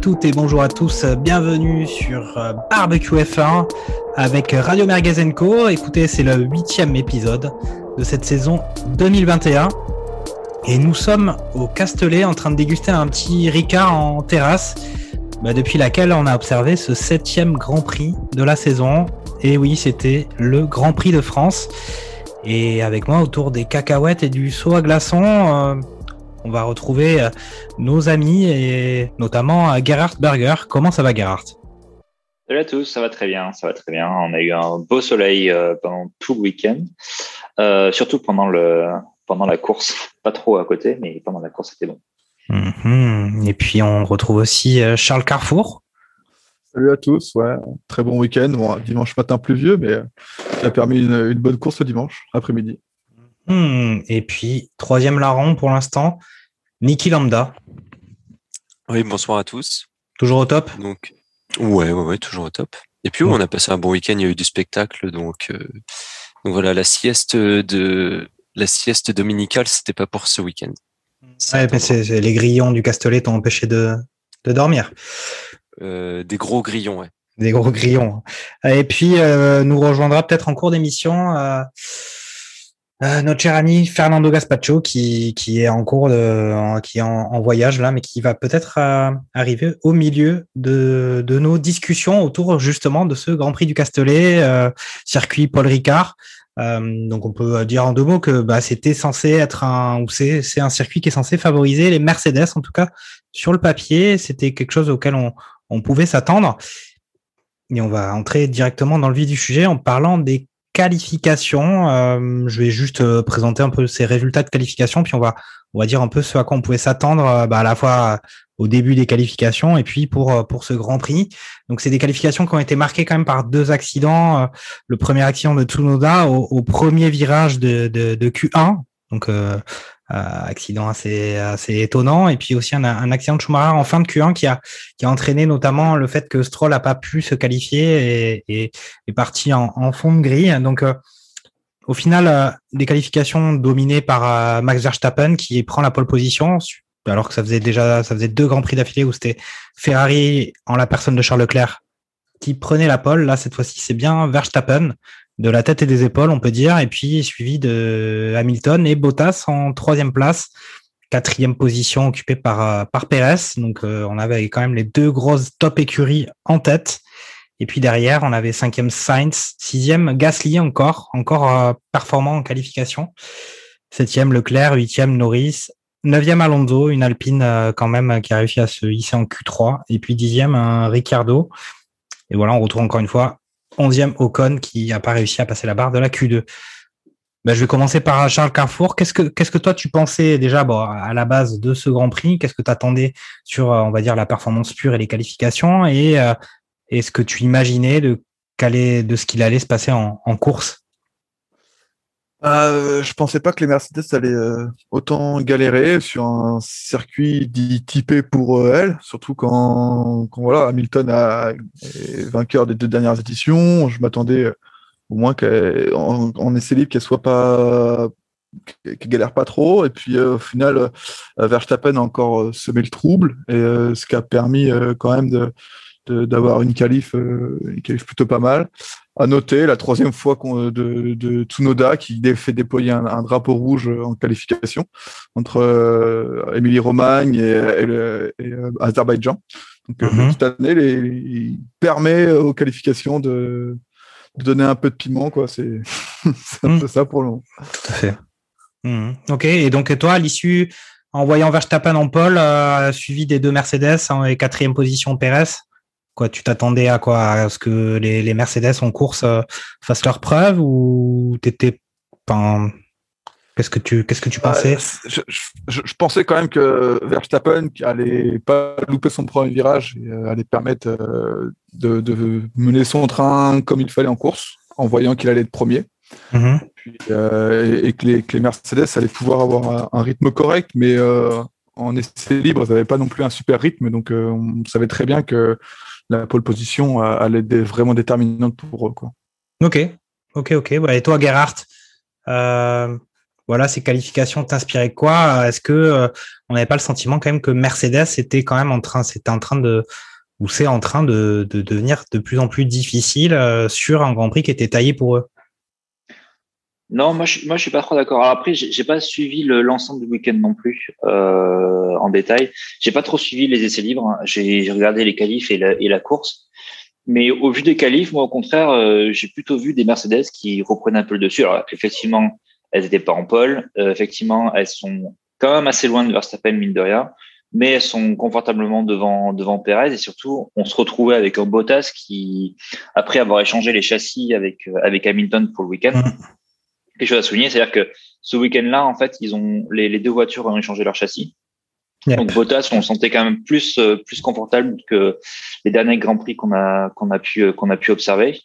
toutes et bonjour à tous, bienvenue sur euh, Barbecue F1 avec Radio Merguez Co. Écoutez, c'est le huitième épisode de cette saison 2021 et nous sommes au Castellet en train de déguster un petit Ricard en terrasse bah, depuis laquelle on a observé ce septième Grand Prix de la saison. Et oui, c'était le Grand Prix de France. Et avec moi autour des cacahuètes et du saut à glaçons, euh, on va retrouver euh, nos amis et notamment euh, Gerhard Berger. Comment ça va Gerhard? Salut à tous, ça va très bien, ça va très bien. On a eu un beau soleil euh, pendant tout le week-end, euh, surtout pendant le pendant la course, pas trop à côté, mais pendant la course c'était bon. Mhm. Et puis on retrouve aussi Charles Carrefour. Salut à tous, ouais, très bon week-end. Bon, dimanche matin pluvieux, mais ça a permis une, une bonne course le dimanche après-midi. Hmm. Et puis troisième larron pour l'instant, Niki Lambda. Oui, bonsoir à tous. Toujours au top? Donc, ouais, ouais, ouais, toujours au top. Et puis, ouais, on a passé un bon week-end, il y a eu du spectacle, donc, euh, donc voilà, la sieste de la sieste dominicale, c'était pas pour ce week-end. Les grillons du Castellet t'ont empêché de, de dormir. Euh, des gros grillons, ouais. Des gros grillons. Et puis, euh, nous rejoindra peut-être en cours d'émission euh, notre cher ami Fernando Gaspacho qui, qui est en cours de, qui est en, voyage là, mais qui va peut-être euh, arriver au milieu de, de nos discussions autour justement de ce Grand Prix du Castellet, euh, circuit Paul Ricard. Euh, donc on peut dire en deux mots que bah, c'était censé être un ou c'est c'est un circuit qui est censé favoriser les Mercedes en tout cas sur le papier c'était quelque chose auquel on, on pouvait s'attendre et on va entrer directement dans le vif du sujet en parlant des qualifications. Euh, je vais juste euh, présenter un peu ces résultats de qualification, puis on va on va dire un peu ce à quoi on pouvait s'attendre euh, bah, à la fois au début des qualifications et puis pour euh, pour ce Grand Prix. Donc c'est des qualifications qui ont été marquées quand même par deux accidents. Euh, Le premier accident de Tsunoda au, au premier virage de, de, de Q1, donc euh, euh, accident assez assez étonnant, et puis aussi un, un accident de Schumacher en fin de Q1 qui a qui a entraîné notamment le fait que Stroll n'a pas pu se qualifier et, et est parti en, en fond de grille. Donc, euh, au final, euh, des qualifications dominées par euh, Max Verstappen qui prend la pole position, alors que ça faisait déjà ça faisait deux grands prix d'affilée où c'était Ferrari en la personne de Charles Leclerc qui prenait la pole. Là, cette fois-ci, c'est bien Verstappen de la tête et des épaules, on peut dire, et puis suivi de Hamilton et Bottas en troisième place quatrième position occupée par, euh, par Perez. Donc, euh, on avait quand même les deux grosses top écuries en tête. Et puis derrière, on avait cinquième Sainz, sixième Gasly encore, encore euh, performant en qualification. Septième Leclerc, huitième Norris, neuvième Alonso, une Alpine quand même qui a réussi à se hisser en Q3. Et puis dixième un Ricciardo. Et voilà, on retrouve encore une fois onzième Ocon qui n'a pas réussi à passer la barre de la Q2. Ben, je vais commencer par Charles Carrefour. Qu'est-ce que qu'est-ce que toi tu pensais déjà bon, à la base de ce Grand Prix? Qu'est-ce que tu attendais sur euh, on va dire la performance pure et les qualifications? Et euh, est-ce que tu imaginais de de ce qu'il allait se passer en course? Euh, je pensais pas que les Mercedes allaient euh, autant galérer sur un circuit dit typé pour euh, elles, surtout quand, quand voilà, Hamilton a, est vainqueur des deux dernières éditions. Je m'attendais euh, au moins qu'en en essai libre qu'elle soit pas qu'elle galère pas trop et puis euh, au final euh, Verstappen a encore euh, semé le trouble et euh, ce qui a permis quand même de- d'avoir une qualif euh, une qualif plutôt pas mal à noter la troisième fois qu'on- de, de Tsunoda qui fait déployer un, un drapeau rouge en qualification entre euh, Émilie-Romagne et, et le- et, euh, Azerbaïdjan. Donc euh, Mhm. cette année, les- il permet aux qualifications de, de donner un peu de piment, quoi. C'est un Mhm. peu ça pour le moment. Tout à fait. Mhm. Ok. Et donc toi, à l'issue, en voyant Verstappen en pole, euh, suivi des deux Mercedes en et quatrième position Perez, quoi, tu t'attendais à quoi? À ce que les, les Mercedes en course euh, fassent leur preuve ou t'étais pas Qu'est-ce que tu, qu'est-ce que tu pensais? euh, je, je, je, pensais quand même que Verstappen allait pas louper son premier virage et euh, allait permettre euh, de, de, mener son train comme il fallait en course, en voyant qu'il allait être premier. Mm -hmm. Puis, euh, et, et que, les, que, les, Mercedes allaient pouvoir avoir un, un rythme correct, mais en essai libre, ils n'avaient pas non plus un super rythme, donc on savait très bien que la pole position allait être vraiment déterminante pour eux. Quoi. Ok, ok, ok. Et toi, Gerhardt, euh, voilà, ces qualifications t'inspiraient quoi? Est-ce que euh, on n'avait pas le sentiment quand même que Mercedes était quand même en train, c'était en train de, ou c'est en train de, de, devenir de plus en plus difficile euh, sur un Grand Prix qui était taillé pour eux? Non, moi je, moi je suis pas trop d'accord. Après, j'ai pas suivi l'ensemble du week-end non plus euh, en détail. J'ai pas trop suivi les essais libres. J'ai regardé les qualifs et la, et la course. Mais au vu des qualifs, moi au contraire, euh, j'ai plutôt vu des Mercedes qui reprennent un peu le dessus. Alors effectivement, elles n'étaient pas en pole. Euh, effectivement, elles sont quand même assez loin de Verstappen mine de rien, mais elles sont confortablement devant devant Perez et surtout, on se retrouvait avec un Bottas qui, après avoir échangé les châssis avec avec Hamilton pour le week-end. Quelque chose à souligner, c'est-à-dire que ce week-end-là, en fait, ils ont les, les, deux voitures ont échangé leur châssis. Yep. Donc Bottas, on sentait quand même plus plus confortable que les derniers grands prix qu'on a qu'on a pu qu'on a pu observer.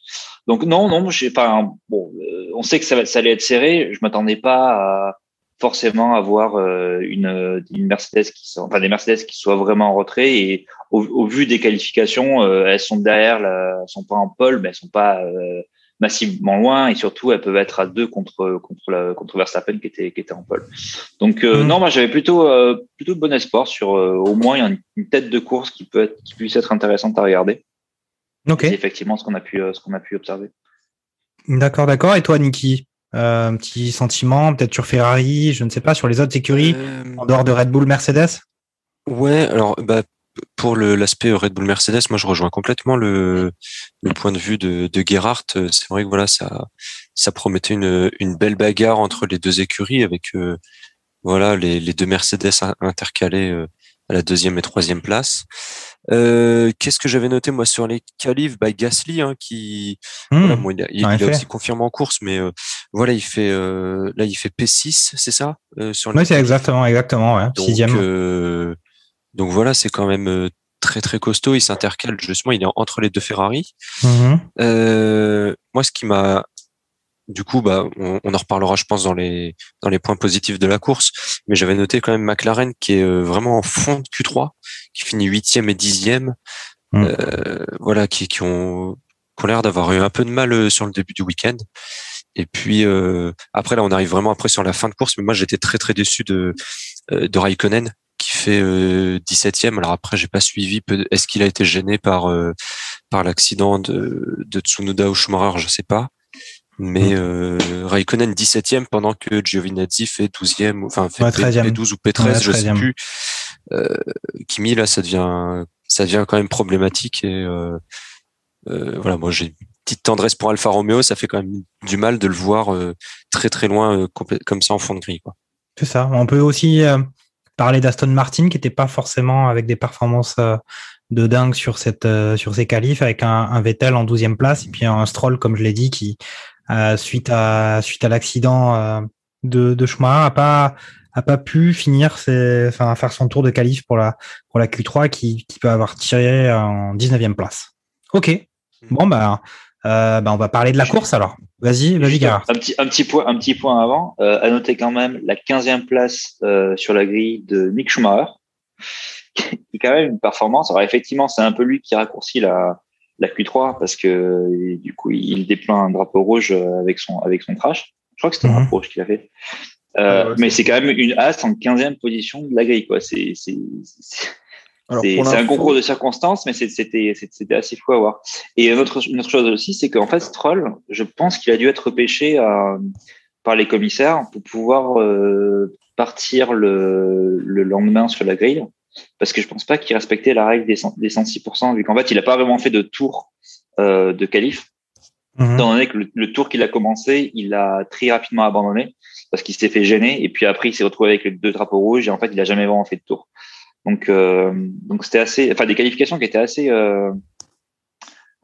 Donc non, non, j'ai pas. Bon, euh, on sait que ça, ça allait être serré. Je m'attendais pas à forcément avoir euh, une, une Mercedes qui sont, enfin des Mercedes qui soient vraiment en retrait et au, au vu des qualifications, euh, elles sont derrière, la, elles sont pas en pole, mais elles sont pas euh, massivement loin et surtout elles peuvent être à deux contre contre la, contre Verstappen qui était qui était en pole. Donc euh, mmh. non, moi j'avais plutôt euh, plutôt de bon espoir sur euh, au moins une, une, tête de course qui peut être qui puisse être intéressante à regarder. Ok. C'est effectivement ce qu'on a pu ce qu'on a pu observer. D'accord, d'accord. Et toi, Niki, un petit sentiment peut-être sur Ferrari, je ne sais pas sur les autres écuries en dehors de Red Bull, Mercedes? Ouais, alors bah pour l'aspect Red Bull Mercedes, moi je rejoins complètement le, le point de vue de, de Gerhardt. C'est vrai que voilà, ça, ça promettait une, une belle bagarre entre les deux écuries avec euh, voilà les, les, deux Mercedes intercalés euh, à la deuxième et troisième place. Euh, Qu'est-ce que j'avais noté moi sur les qualifs? Bah, Gasly hein, qui mmh, voilà, bon, il, a, il, il a, aussi confirmé en course, mais euh, voilà il fait là il fait P6, c'est ça sur Oui, c'est exactement exactement ouais, Donc, sixième. Donc voilà, c'est quand même très très costaud. Il s'intercale justement, il est entre les deux Ferrari. Mmh. Euh, moi, ce qui m'a du coup, bah, on, on, en reparlera, je pense, dans les dans les points positifs de la course. Mais j'avais noté quand même McLaren qui est vraiment en fond de Q3, qui finit huitième et dixième. Mmh. Euh, voilà, qui, qui ont, qui ont l'air d'avoir eu un peu de mal sur le début du week-end. Et puis euh, après là, on arrive vraiment après sur la fin de course. Mais moi, j'étais très très déçu de de Raikkonen qui fait euh, 17e. Alors après, j'ai pas suivi. Est-ce qu'il a été gêné par euh, par l'accident de, de Tsunoda ou Schumacher? Je sais pas. Mais euh, Raikkonen 17e pendant que Giovinazzi fait 12e, enfin fait ouais, P12 ou P13, ouais, je sais plus. Euh, Kimi là, ça devient ça devient quand même problématique et euh, euh, voilà, moi j'ai une petite tendresse pour Alfa Romeo, ça fait quand même du mal de le voir euh, très très loin euh, comme ça en fond de grille. C'est ça. On peut aussi parler d'Aston Martin qui n'était pas forcément avec des performances de dingue sur cette sur ces qualifs avec un, un, Vettel en 12e place et puis un Stroll comme je l'ai dit qui euh, suite à suite à l'accident euh, de, de Schumacher a pas a pas pu finir ses, enfin faire son tour de qualif pour la pour la Q3 qui, qui peut avoir tiré en 19e place. OK. Bon bah euh, bah, on va parler de la course alors. Vas-y, vas-y. Un petit, un petit point, un petit point avant. Euh, à noter quand même la 15e place euh, sur la grille de Mick Schumacher, qui est quand même une performance. Alors effectivement, c'est un peu lui qui raccourcit la, la Q3 parce que du coup, il déploie un drapeau rouge avec son avec son trash. Je crois que c'était un drapeau rouge qu'il a fait. Euh, ouais, mais c'est quand même une as en 15e position de la grille, quoi. C'est c'est un concours de circonstances, mais c'était assez fou à voir. Et une autre, une autre chose aussi, c'est qu'en fait, Stroll, je pense qu'il a dû être repêché à, par les commissaires pour pouvoir euh, partir le, le lendemain sur la grille, parce que je pense pas qu'il respectait la règle des, des 106%, vu qu'en fait, il a pas vraiment fait de tour euh, de qualif. Mmh. Étant donné que le, le tour qu'il a commencé, il a très rapidement abandonné parce qu'il s'est fait gêner et puis après il s'est retrouvé avec les deux drapeaux rouges et en fait il a jamais vraiment fait de tour. Donc, euh, donc c'était assez, enfin des qualifications qui étaient assez, euh,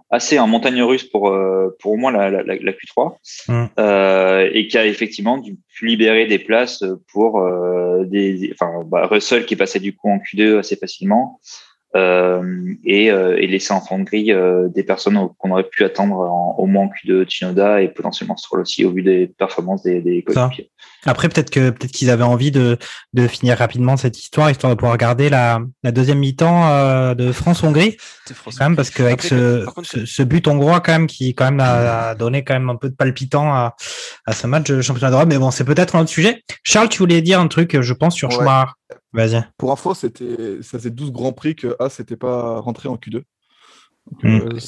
assez en montagne russe pour euh, pour au moins la, la, la Q3 Mm. euh, et qui a effectivement dû libérer des places pour euh, des, enfin bah, Russell qui passait du coup en Q2 assez facilement euh, et, euh, et laisser en fond de grille euh, des personnes qu'on aurait pu attendre en, au moins en Q2 Tsunoda et potentiellement Stroll aussi au vu des performances des, des coéquipiers. Après, peut-être que peut-être qu'ils avaient envie de, de finir rapidement cette histoire, histoire de pouvoir regarder la, la deuxième mi-temps euh, de France-Hongrie, C'est quand même, parce qu'avec Après, ce, contre, ce, ce but hongrois, quand même, qui quand même a, a donné quand même un peu de palpitant à, à ce match de championnat d'Europe. Mais bon, c'est peut-être un autre sujet. Charles, tu voulais dire un truc, je pense, sur Ouais. Schumacher. Vas-y. Pour info, c'était, ça faisait 12 grands prix que As n'était pas rentré en Q2. Donc, Mm. euh,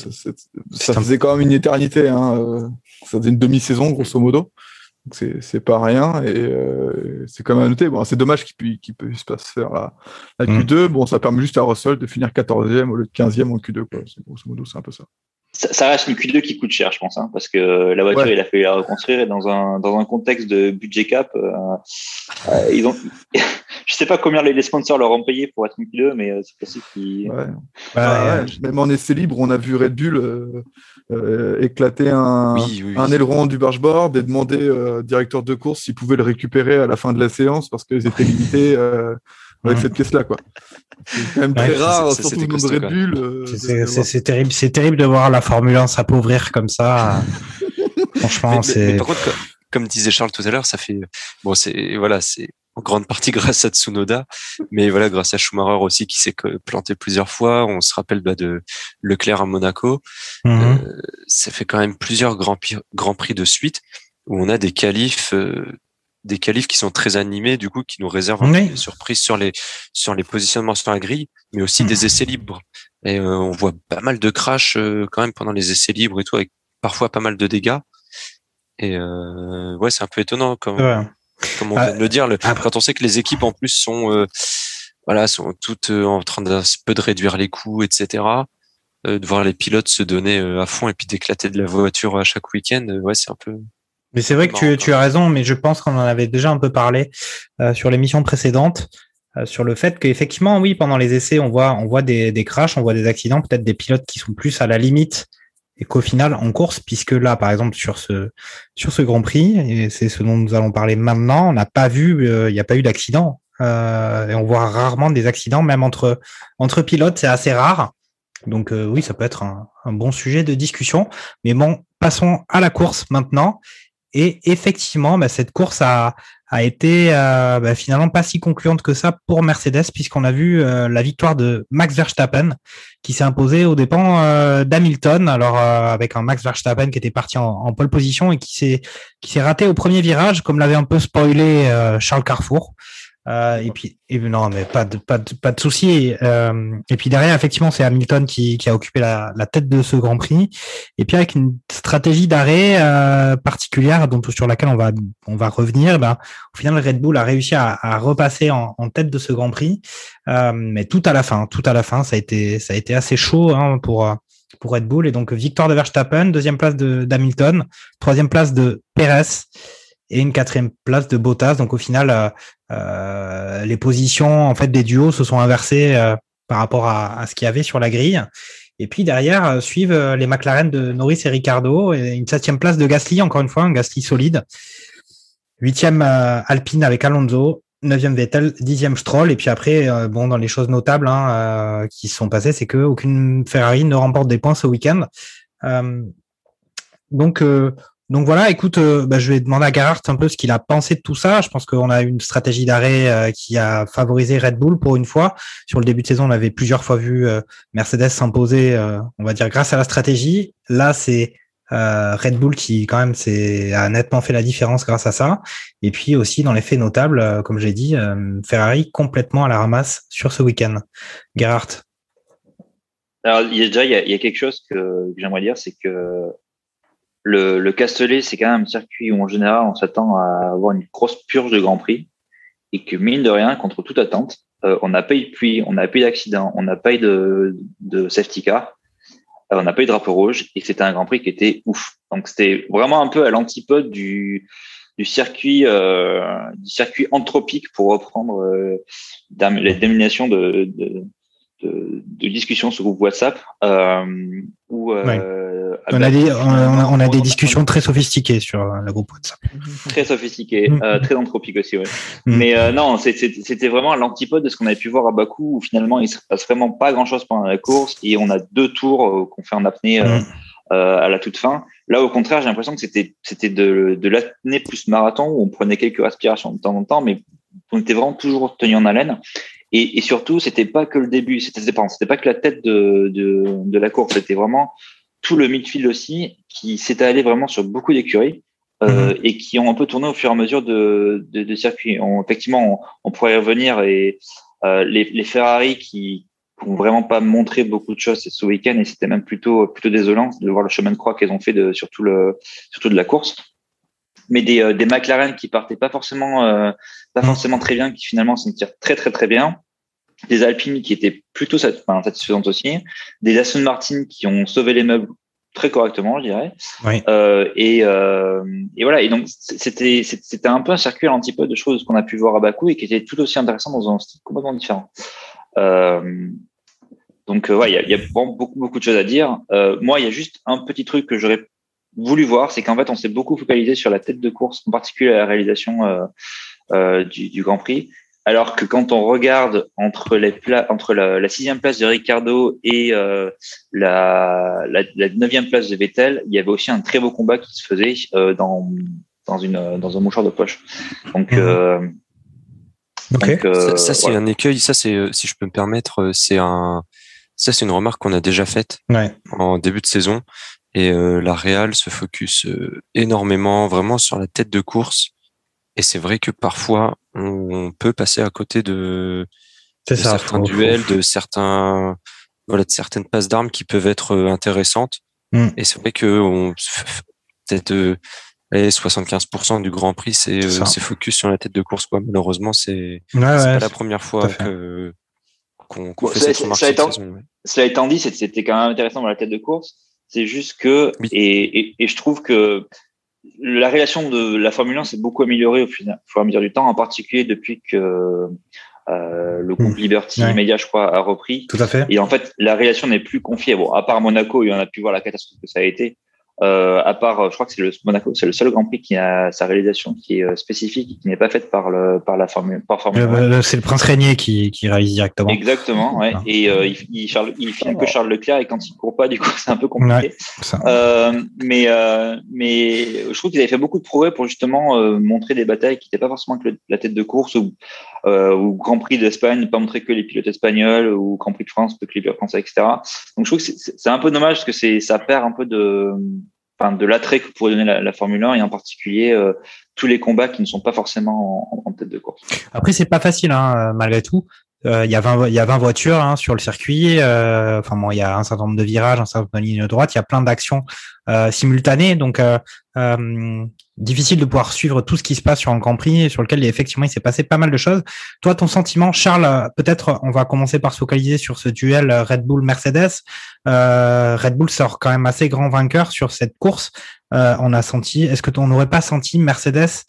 ça, faisait quand même une éternité. Hein. euh, Ça faisait une demi-saison, grosso modo. Donc, c'est, c'est pas rien. Et euh, c'est quand même à noter. Bon, c'est dommage qu'il puisse, qu'il puisse pas se faire la, la Mm. Q2. Bon, ça permet juste à Russell de finir 14e au lieu de 15e en Q2. Quoi. C'est, grosso modo, c'est un peu ça. Ça, ça reste une Q2 qui coûte cher, je pense, hein, parce que la voiture, Ouais. il a fallu la reconstruire et dans un dans un contexte de budget cap, euh, euh, ils ont, je sais pas combien les, sponsors leur ont payé pour être une Q2, mais euh, c'est possible qu'ils. Ouais. Bah, Ouais, ouais. Même en essai libre, on a vu Red Bull euh, euh, éclater un, Oui, oui, un oui. aileron du bargeboard et demander euh, au directeur de course s'il pouvait le récupérer à la fin de la séance parce qu'ils étaient limités euh, avec Mhm. cette pièce-là. quoi. C'est quand même Ouais, très ça, rare, surtout costaud, Red. Bull. euh, C'est- terrible, c'est terrible de voir la Formule 1 s'appauvrir comme ça. Franchement, c'est. mais par contre, comme, comme disait Charles tout à l'heure, ça fait bon, c'est voilà, c'est en grande partie grâce à Tsunoda, mais voilà, grâce à Schumacher aussi qui s'est planté plusieurs fois. On se rappelle bah, de Leclerc à Monaco. Mhm. Euh, ça fait quand même plusieurs grands, grands prix de suite où on a des qualifs, euh, des qualifs qui sont très animés, du coup, qui nous réservent Oui. des surprises sur les sur les positionnements sur la grille, mais aussi des essais libres. Et euh, on voit pas mal de crash euh, quand même pendant les essais libres et tout, avec parfois pas mal de dégâts. Et euh, ouais, c'est un peu étonnant comme, Ouais. comme on Ah, vient de le dire. le- après- quand on sait que les équipes en plus sont euh, voilà sont toutes euh, en train d'un peu de réduire les coûts, etc. euh, de voir les pilotes se donner à fond et puis d'éclater de la voiture à chaque week-end, ouais, c'est un peu. Mais c'est vrai que tu, tu as raison, mais je pense qu'on en avait déjà un peu parlé euh, sur l'émission précédente, euh, sur le fait qu'effectivement, oui, pendant les essais, on voit, on voit des, des crashs, on voit des accidents, peut-être des pilotes qui sont plus à la limite et qu'au final, en course, puisque là, par exemple, sur ce, sur ce Grand Prix, et c'est ce dont nous allons parler maintenant, on n'a pas vu, euh, il n'y a pas eu d'accident. Euh, et on voit rarement des accidents, même entre, entre pilotes, c'est assez rare. Donc euh, oui, ça peut être un, un bon sujet de discussion. Mais bon, passons à la course maintenant. Et effectivement, bah, cette course a, été euh, bah, finalement pas si concluante que ça pour Mercedes, puisqu'on a vu euh, la victoire de Max Verstappen qui s'est imposé aux dépens euh, d'Hamilton. Alors avec un Max Verstappen qui était parti en, pole position et qui s'est qui s'est raté au premier virage, comme l'avait un peu spoilé Charles Carrefour. Euh, et puis, et, non, mais pas de, pas de, pas de souci. Euh, et puis derrière, effectivement, c'est Hamilton qui, qui a occupé la, la tête de ce Grand Prix. Et puis avec une stratégie d'arrêt euh, particulière, dont sur laquelle on va, on va revenir, ben, au final, Red Bull a réussi à, à repasser en, en, tête de ce Grand Prix, euh, mais tout à la fin, tout à la fin, ça a été, ça a été assez chaud hein, pour pour Red Bull. Et donc victoire de Verstappen, deuxième place de d'Hamilton, troisième place de Perez et une quatrième place de Bottas. Donc au final, euh, les positions en fait des duos se sont inversées euh, par rapport à, à ce qu'il y avait sur la grille. Et puis derrière euh, suivent les McLaren de Norris et Ricardo et une septième place de Gasly, encore une fois, un Gasly solide. Huitième euh, Alpine avec Alonso, neuvième Vettel, dixième Stroll. Et puis après, euh, bon, dans les choses notables hein, qui se sont passées, c'est que aucune Ferrari ne remporte des points ce week-end. Euh, donc donc voilà, écoute, euh, bah, je vais demander à Gerhardt un peu ce qu'il a pensé de tout ça. Je pense qu'on a une stratégie d'arrêt euh, qui a favorisé Red Bull pour une fois. Sur le début de saison, on avait plusieurs fois vu euh, Mercedes s'imposer, on va dire, grâce à la stratégie. Là, c'est Red Bull qui, quand même, a nettement fait la différence grâce à ça. Et puis aussi, dans les faits notables, comme j'ai dit, Ferrari complètement à la ramasse sur ce week-end. Gerhardt Alors, il y a déjà, il y a, quelque chose que j'aimerais dire, c'est que le, le Castellet, c'est quand même un circuit où en général on s'attend à avoir une grosse purge de Grand Prix et que mine de rien, contre toute attente, euh, on n'a pas eu de pluie, on n'a pas eu d'accident, on n'a pas eu de, de safety car, euh, on n'a pas eu de drapeau rouge et c'était un Grand Prix qui était ouf. Donc c'était vraiment un peu à l'antipode du, du circuit euh, du circuit anthropique pour reprendre euh, la domination de, de, de, de discussions sur groupe WhatsApp euh, où euh, On a des, on a, on a des discussions très sophistiquées sur euh, le groupe WhatsApp. très sophistiquées, Mhm. euh, très anthropiques aussi. Ouais. Mhm. Mais euh, non, c'était vraiment à l'antipode de ce qu'on avait pu voir à Bakou où finalement il se passe vraiment pas grand chose pendant la course et on a deux tours euh, qu'on fait en apnée euh, euh, à la toute fin. Là, au contraire, j'ai l'impression que c'était de, de l'apnée plus marathon où on prenait quelques respirations de temps en temps, mais on était vraiment toujours tenu en haleine. Et, et surtout, c'était pas que le début, c'était c'était pas, c'était pas que la tête de, de, de la course, c'était vraiment tout le midfield aussi qui s'était allé vraiment sur beaucoup d'écuries. Euh, et qui ont un peu tourné au fur et à mesure de, de, de circuits. On, effectivement, on, on pourrait y revenir et euh, les, les Ferrari qui n'ont vraiment pas montré beaucoup de choses ce week-end et c'était même plutôt plutôt désolant de voir le chemin de croix qu'ils ont fait de surtout le surtout de la course. Mais des, euh, des McLaren qui partaient pas forcément euh, pas Mm. forcément très bien, qui finalement s'en tirent très très très bien. Des Alpines qui étaient plutôt satisfaisantes aussi. Des Aston Martin qui ont sauvé les meubles très correctement, je dirais. Oui. Euh, et, euh, et voilà. Et donc c'était c'était un peu un circuit à l'antipode de choses qu'on a pu voir à Bakou et qui était tout aussi intéressant dans un style complètement différent. Euh, donc euh, ouais, il y a, y a vraiment beaucoup beaucoup de choses à dire. Euh, moi, il y a juste un petit truc que j'aurais voulu voir, c'est qu'en fait, on s'est beaucoup focalisé sur la tête de course, en particulier la réalisation euh, du, du Grand Prix. Alors que quand on regarde entre les pla entre la, la sixième place de Ricardo et euh, la, la, la neuvième place de Vettel, il y avait aussi un très beau combat qui se faisait euh, dans dans une dans un mouchoir de poche. Donc, Mhm. euh, donc, euh, ça, ça, c'est un écueil. Ça, c'est, si je peux me permettre, c'est un, ça, c'est une remarque qu'on a déjà faite Ouais. en début de saison. Et euh, la Real se focus euh, énormément, vraiment sur la tête de course. Et c'est vrai que parfois, on, on peut passer à côté de, de ça. certains faut- duels, faut- de certains, voilà, de certaines passes d'armes qui peuvent être euh, intéressantes. Mm. Et c'est vrai que on, peut-être euh, allez, 75% du Grand Prix, c'est C'est euh, focus sur la tête de course. Quoi. Malheureusement, c'est Ouais, pas la première fois que qu'on qu'on Bon, fait ça- cette étant- saison. ouais. Cela étant dit, c'était quand même intéressant dans la tête de course. C'est juste que, Oui. et, et, et je trouve que la relation de la Formule 1 s'est beaucoup améliorée au, fur et à mesure du temps, en particulier depuis que euh, le groupe Liberty Hmm. Ouais. Media, je crois, a repris. Tout à fait. Et en fait, la relation n'est plus confiée. Bon, à part Monaco, il y en a pu voir la catastrophe que ça a été. Euh, à part, je crois que c'est le Monaco, c'est le seul Grand Prix qui a sa réalisation qui est euh, spécifique, et qui n'est pas faite par le par la Formule par Formule 1. Le- le- C'est le prince régnier qui, qui réalise directement. Exactement, ouais. Et euh, il, il, Charles, il filme que Charles Leclerc et quand il court pas, du coup, c'est un peu compliqué. Ça. Euh, mais euh, mais je trouve qu'ils avaient fait beaucoup de progrès pour justement euh, montrer des batailles qui n'étaient pas forcément que le- la tête de course ou euh, ou Grand Prix d'Espagne, pas montrer que les pilotes espagnols ou Grand Prix de France, que les pilotes français, etc. Donc je trouve que c'est un peu dommage parce que c'est ça perd un peu de de l'attrait que pourrait donner la, la Formule 1 et en particulier euh, tous les combats qui ne sont pas forcément en, tête de course. Après, c'est pas facile, hein, euh, malgré tout. Euh, Il y, a 20 il y a 20 voitures hein, sur le circuit. Enfin bon, il y a un certain nombre de virages, un certain nombre de lignes droites. Il y a plein d'actions simultanées. Donc, difficile de pouvoir suivre tout ce qui se passe sur un Grand Prix, sur lequel effectivement il s'est passé pas mal de choses. Toi, ton sentiment, Charles, peut-être on va commencer par se focaliser sur ce duel Red Bull-Mercedes. Euh, Red Bull sort quand même assez grand vainqueur sur cette course. Euh, on a senti, est-ce que on n'aurait pas senti Mercedes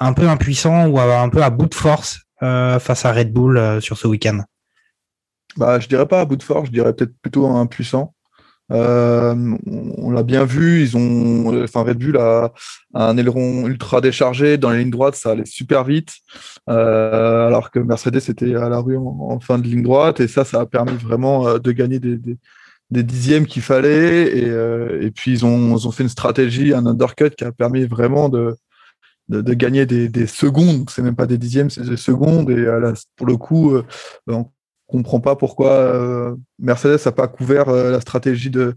un peu impuissant ou un peu à bout de force euh, face à Red Bull sur ce week-end? Bah, je dirais pas à bout de force, je dirais peut-être plutôt impuissant. Euh, on l'a bien vu, ils ont, enfin Red Bull a, un aileron ultra déchargé dans les lignes droites, ça allait super vite, euh, alors que Mercedes était à la rue en, fin de ligne droite et ça, ça a permis vraiment euh, de gagner des, dixièmes qu'il fallait. Et, puis ils ont, fait une stratégie, un undercut qui a permis vraiment de gagner des, des secondes, c'est même pas des dixièmes, c'est des secondes. Et là, pour le coup, on comprend pas pourquoi euh, Mercedes n'a pas couvert euh, la stratégie de,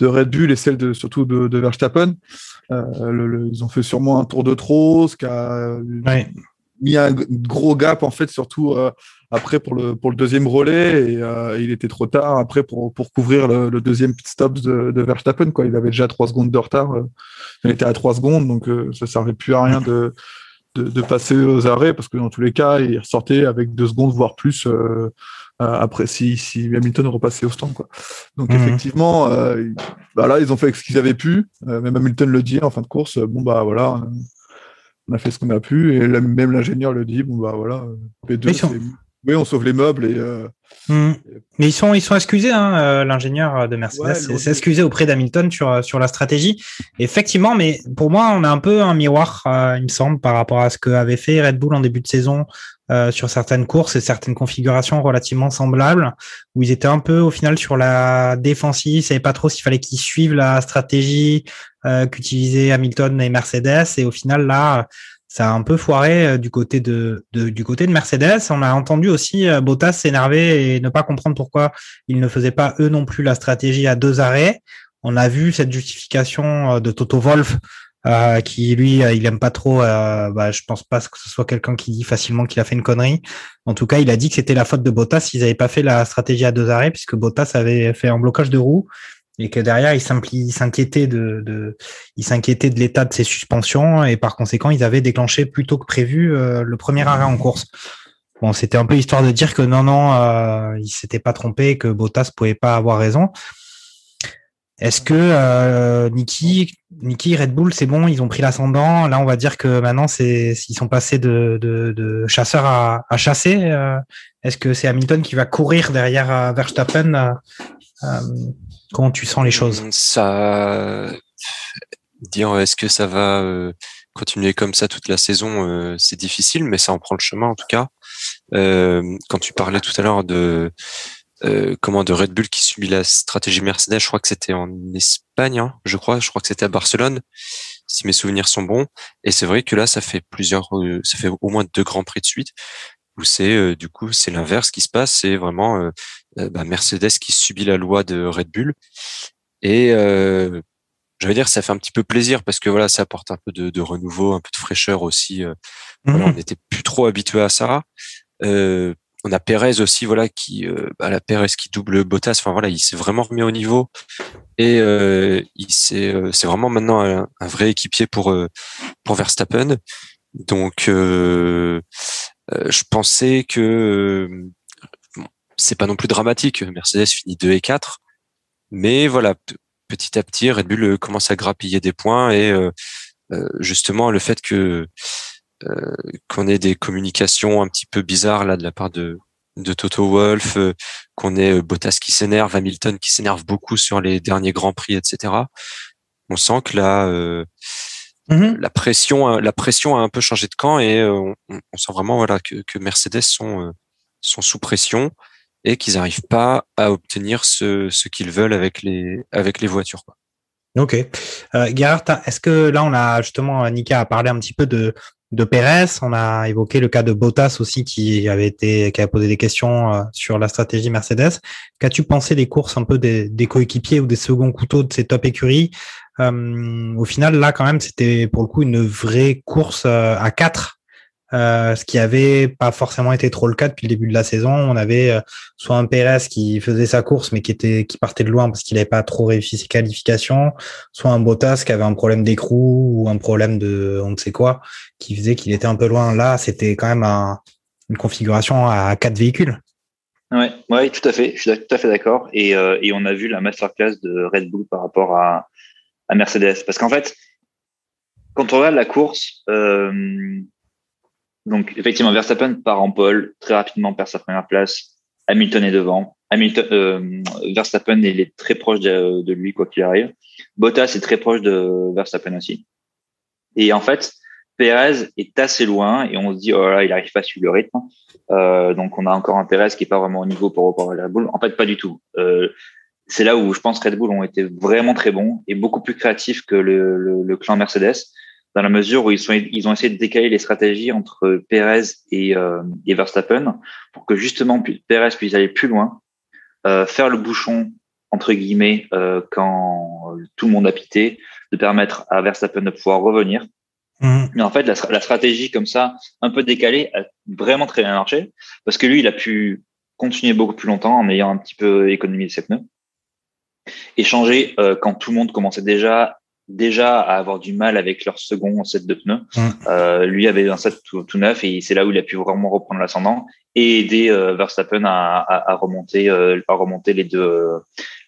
de Red Bull et celle de surtout de, de Verstappen. Euh, le- le- ils ont fait sûrement un tour de trop, ce qui a mis un gros gap en fait, surtout après pour le pour le deuxième relais et il était trop tard après pour pour couvrir le, le deuxième pit stop de, de Verstappen quoi. Il avait déjà trois secondes de retard. il était à trois secondes donc ça servait plus à rien de de, de passer aux arrêts parce que dans tous les cas, il ressortait avec deux secondes, voire plus, euh, après si, si Hamilton repassait au stand. Quoi. Donc Mhm. effectivement, euh, ils- bah là, ils ont fait ce qu'ils avaient pu. Euh, même Hamilton le dit en fin de course, euh, bon bah voilà, euh, on a fait ce qu'on a pu. Et même l'ingénieur le dit, bon bah voilà, euh, P2, Ils sont- Oui, on sauve les meubles et. euh, Hmm. Mais ils sont, ils sont excusés, hein, euh, l'ingénieur de Mercedes s'est- excusé auprès d'Hamilton sur, sur la stratégie. Effectivement, mais pour moi, on a un peu un miroir, euh, il me semble, par rapport à ce qu'avait fait Red Bull en début de saison euh, sur certaines courses et certaines configurations relativement semblables, où ils étaient un peu au final sur la défensive, ils savaient pas trop s'il fallait qu'ils suivent la stratégie euh, qu'utilisaient Hamilton et Mercedes, et au final là, ça a un peu foiré euh, du côté de, de- du côté de Mercedes. On a entendu aussi euh, Bottas s'énerver et ne pas comprendre pourquoi ils ne faisaient pas eux non plus la stratégie à deux arrêts. On a vu cette justification euh, de Toto Wolf euh, qui lui euh, il aime pas trop. Euh, bah, je pense pas que ce soit quelqu'un qui dit facilement qu'il a fait une connerie. En tout cas, il a dit que c'était la faute de Bottas s'ils n'avaient pas fait la stratégie à deux arrêts puisque Bottas avait fait un blocage de roue et que derrière il s'inquiétait de, de de l'état de ses suspensions et par conséquent ils avaient déclenché plus tôt que prévu euh, le premier arrêt en course. Bon, c'était un peu histoire de dire que non, non, il s'était pas trompé, que Bottas pouvait pas avoir raison. Est-ce que euh, Niki, Red Bull, c'est bon, ils ont pris l'ascendant. Là, on va dire que maintenant, c'est ils sont passés de, de, de chasseurs à, à chasser. euh, Est-ce que c'est Hamilton qui va courir derrière euh, Verstappen euh, euh, Comment tu sens les choses? Ça, dire est-ce que ça va euh, continuer comme ça toute la saison, c'est difficile, mais ça en prend le chemin en tout cas. Quand tu parlais tout à l'heure de euh, comment de Red Bull qui subit la stratégie Mercedes, je crois que c'était en Espagne, hein, je crois, je crois que c'était à Barcelone, si mes souvenirs sont bons. Et c'est vrai que là, ça fait plusieurs, euh, ça fait au moins deux grands prix de suite où c'est euh, du coup c'est l'inverse qui se passe, c'est vraiment bah, Mercedes qui subit la loi de Red Bull et euh, je veux dire ça fait un petit peu plaisir parce que voilà ça apporte un peu de, de renouveau, un peu de fraîcheur aussi. euh, voilà, on n'était plus trop habitué à ça. Euh, on a Perez aussi, voilà, qui, euh, bah, la Perez qui double Bottas. Enfin voilà, il s'est vraiment remis au niveau et euh, il s'est, euh, c'est vraiment maintenant un, vrai équipier pour euh, pour Verstappen. Donc, euh, euh, je pensais que bon, c'est pas non plus dramatique. Mercedes finit 2 et 4, mais voilà, petit à petit, Red Bull commence à grappiller des points et justement le fait que qu'on ait des communications un petit peu bizarres là de la part de de Toto Wolff, euh, qu'on ait euh, Bottas qui s'énerve, Hamilton qui s'énerve beaucoup sur les derniers grands prix, etc. On sent que là, euh, Mhm. la pression, a- la pression a un peu changé de camp et euh, on, on sent vraiment voilà que, que Mercedes sont euh, sont sous pression et qu'ils n'arrivent pas à obtenir ce, ce qu'ils veulent avec les avec les voitures. Quoi. Ok. Euh, Gerhard, est-ce que là, on a justement, Nika a parlé un petit peu de, de Pérez, on a évoqué le cas de Bottas aussi qui avait été, qui a posé des questions euh, sur la stratégie Mercedes. Qu'as-tu pensé des courses un peu des, des coéquipiers ou des seconds couteaux de ces top écuries? Euh, Au final, là, quand même, c'était pour le coup une vraie course euh, à quatre. Euh, ce qui avait pas forcément été trop le cas depuis le début de la saison. On avait euh, soit un Pérez qui faisait sa course mais qui était qui partait de loin parce qu'il n'avait pas trop réussi ses qualifications, soit un Bottas qui avait un problème d'écrou ou un problème de on ne sait quoi qui faisait qu'il était un peu loin. Là, c'était quand même un- une configuration à quatre véhicules. Ouais, ouais, tout à fait. Je suis tout à fait d'accord. Et, euh, et on a vu la masterclass de Red Bull par rapport à, à Mercedes. Parce qu'en fait, quand on regarde la course, donc effectivement, Verstappen part en pole, très rapidement perd sa première place. Hamilton est devant. Hamilton, euh, Verstappen il est très proche de, lui quoi qu'il arrive. Bottas est très proche de Verstappen aussi. Et en fait, Perez est assez loin et on se dit oh là, il n'arrive pas à suivre le rythme. Euh, donc on a encore un Perez qui est pas vraiment au niveau pour à Red Bull. En fait, pas du tout. Euh, c'est là où je pense que Red Bull ont été vraiment très bons et beaucoup plus créatifs que le, le, le clan Mercedes, dans la mesure où ils, sont, ils ont essayé de décaler les stratégies entre Perez et, euh, et Verstappen pour que justement Perez puisse aller plus loin, euh, faire le bouchon entre guillemets euh, quand tout le monde a pité, de permettre à Verstappen de pouvoir revenir. Mhm. Mais en fait, la, la stratégie comme ça, un peu décalée, a vraiment très bien marché parce que lui, il a pu continuer beaucoup plus longtemps en ayant un petit peu économisé ses pneus et changer euh, quand tout le monde commençait déjà déjà à avoir du mal avec leur second set de pneus. Mm. Euh, lui avait un set tout, tout neuf et c'est là où il a pu vraiment reprendre l'ascendant et aider euh, Verstappen à, à, à remonter euh, à remonter les deux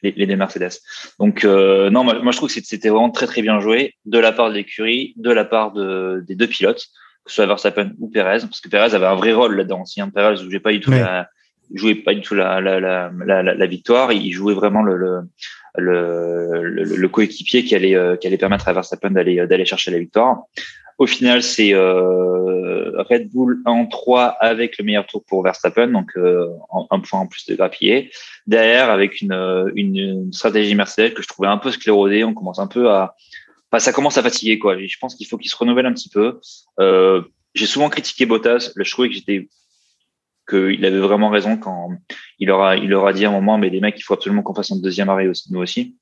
les, les deux Mercedes. Donc euh, non, moi, moi je trouve que c'était vraiment très très bien joué de la part de l'écurie, de la part de, des deux pilotes. que ce soit Verstappen ou Perez, parce que Perez avait un vrai rôle là-dedans. Si un Perez jouait pas du tout Oui. la, jouait pas du tout la, la, la- la victoire, il jouait vraiment le, le, le, le, le coéquipier qui allait, euh, qui allait permettre à Verstappen d'aller, euh, d'aller chercher la victoire. Au final, c'est euh, Red Bull en 3 avec le meilleur tour pour Verstappen, donc un point en plus de grappiller. Derrière, avec une, une, une stratégie Mercedes que je trouvais un peu sclérodée, on commence un peu à, enfin, ça commence à fatiguer quoi. Je pense qu'il faut qu'il se renouvelle un petit peu. Euh, j'ai souvent critiqué Bottas. Je trouvais que j'étais qu'il avait vraiment raison quand il aura il aura dit à un moment mais les mecs il faut absolument qu'on fasse un deuxième arrêt aussi nous aussi.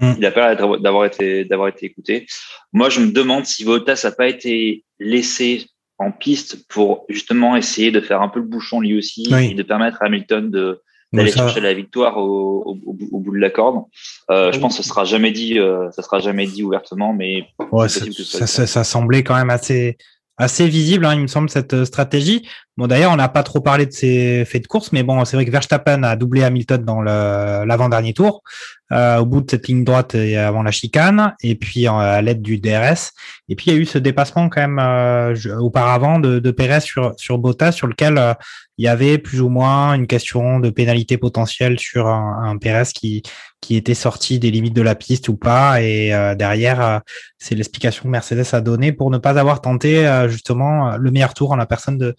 Mm. Il a pas l'air d'avoir été d'avoir été écouté. Moi je me demande si Bottas a pas été laissé en piste pour justement essayer de faire un peu le bouchon lui aussi Oui. et de permettre à Hamilton de d'aller ça- chercher la victoire au, au, au bout- au bout de la corde. Euh, je pense que ça sera jamais dit, euh, ça sera jamais dit ouvertement, mais Ouais, c'est ça, possible que ce soit ça, le ça- ça semblait quand même assez, assez visible, hein, il me semble, cette euh, stratégie. Bon, d'ailleurs, on n'a pas trop parlé de ces faits de course, mais bon, c'est vrai que Verstappen a doublé Hamilton dans l'avant-dernier tour, euh, au bout de cette ligne droite et avant la chicane, et puis euh, à l'aide du DRS. Et puis, il y a eu ce dépassement quand même euh, auparavant de, de Perez sur, sur Bottas, sur lequel euh, il y avait plus ou moins une question de pénalité potentielle sur un, un Perez qui, qui était sorti des limites de la piste ou pas. Et euh, derrière, euh, c'est l'explication que Mercedes a donnée pour ne pas avoir tenté euh, justement le meilleur tour en la personne de,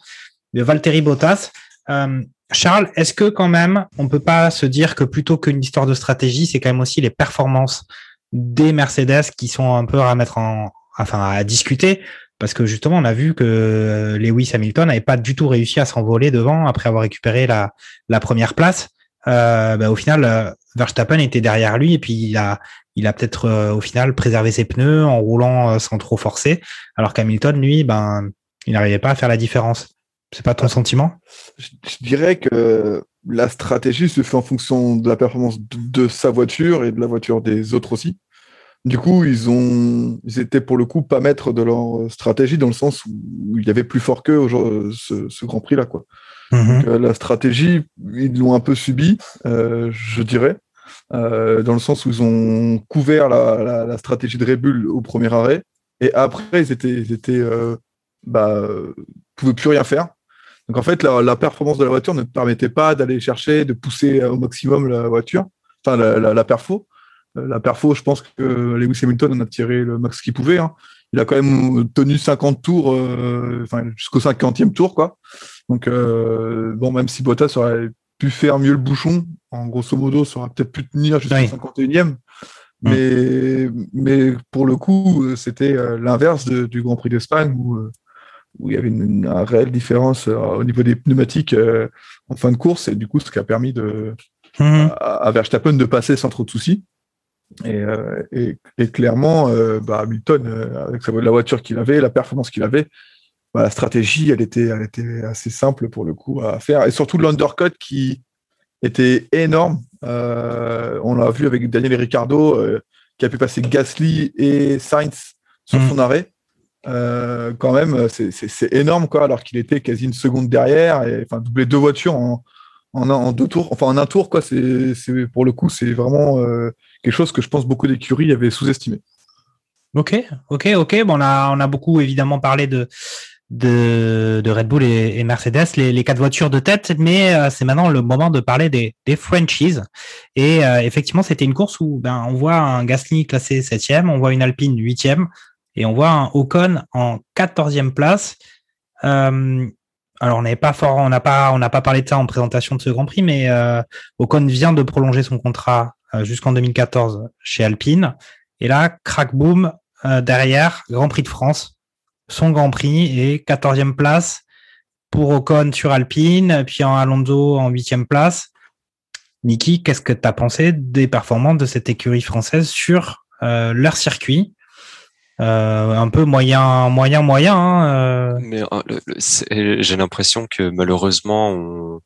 de Valtteri Bottas. Euh, Charles, est-ce que quand même on peut pas se dire que plutôt qu'une histoire de stratégie, c'est quand même aussi les performances des Mercedes qui sont un peu à mettre en, enfin à discuter? Parce que justement on a vu que euh, Lewis Hamilton n'avait pas du tout réussi à s'envoler devant après avoir récupéré la, la première place. Euh, bah, au final, euh, Verstappen était derrière lui et puis il a, il a peut-être euh, au final préservé ses pneus en roulant sans trop forcer, alors qu'Hamilton, lui, ben, il n'arrivait pas à faire la différence. C'est pas ton sentiment? Je, je dirais que la stratégie se fait en fonction de la performance de, de sa voiture et de la voiture des autres aussi. Du coup, ils ont, ils étaient pour le coup pas maîtres de leur stratégie dans le sens où il y avait plus fort qu'eux ce, ce Grand Prix là quoi. Mhm. Euh, la stratégie, ils l'ont un peu subi, euh, je dirais, euh, dans le sens où ils ont couvert la, la- la stratégie de Red Bull au premier arrêt, et après ils étaient, ils étaient, euh, bah, euh, pouvaient plus rien faire. Donc en fait, la, la performance de la voiture ne permettait pas d'aller chercher, de pousser au maximum la voiture, enfin la, perfo. Euh, La perfo, je pense que Lewis Hamilton en a tiré le max qu'il pouvait. hein. Il a quand même tenu 50 tours, euh, enfin jusqu'au 50e tour, quoi. Donc, euh, bon, même si Bottas aurait pu faire mieux le bouchon, en grosso modo, ça aurait peut-être pu tenir jusqu'au Oui. 51e. Mais, mais pour le coup, c'était euh, l'inverse du Grand Prix d'Espagne où, où il y avait une, une réelle différence au niveau des pneumatiques en fin de course. Et du coup, ce qui a permis de, à, à Verstappen de passer sans trop de soucis. Et, euh, et, et clairement, euh, bah, Hamilton, euh, avec la voiture qu'il avait, la performance qu'il avait, bah, la stratégie, elle était, elle était assez simple pour le coup à faire. Et surtout l'undercut qui était énorme. Euh, on l'a vu avec Daniel Ricciardo, qui a pu passer Gasly et Sainz sur Mhm. son arrêt. Quand même, c'est- énorme, quoi, alors qu'il était quasi une seconde derrière, et enfin doubler deux voitures en, en, un- en deux tours, enfin en un tour, quoi. C'est c'est- pour le coup, c'est vraiment quelque chose que je pense beaucoup d'écuries avaient sous-estimé. Ok, ok, ok. Bon, on a, on a beaucoup évidemment parlé de, de, Red Bull et, Mercedes, les, quatre voitures de tête, mais euh, c'est maintenant le moment de parler des, des Frenchies. Et euh, effectivement, c'était une course où ben, on voit un Gasly classé septième, on voit une Alpine huitième, et on voit un Ocon en quatorzième place. Euh, alors, on pas fort, on n'a pas, on n'a pas parlé de ça en présentation de ce Grand Prix, mais Ocon vient de prolonger son contrat jusqu'en 2014 chez Alpine. Et là, crack boom, euh, derrière, Grand Prix de France, son Grand Prix et 14e place pour Ocon sur Alpine, puis en Alonso en 8e place. Niki, qu'est-ce que tu as pensé des performances de cette écurie française sur euh, leur circuit? Euh, Un peu moyen, moyen, moyen. hein, euh. Mais euh, j'ai l'impression que malheureusement, on,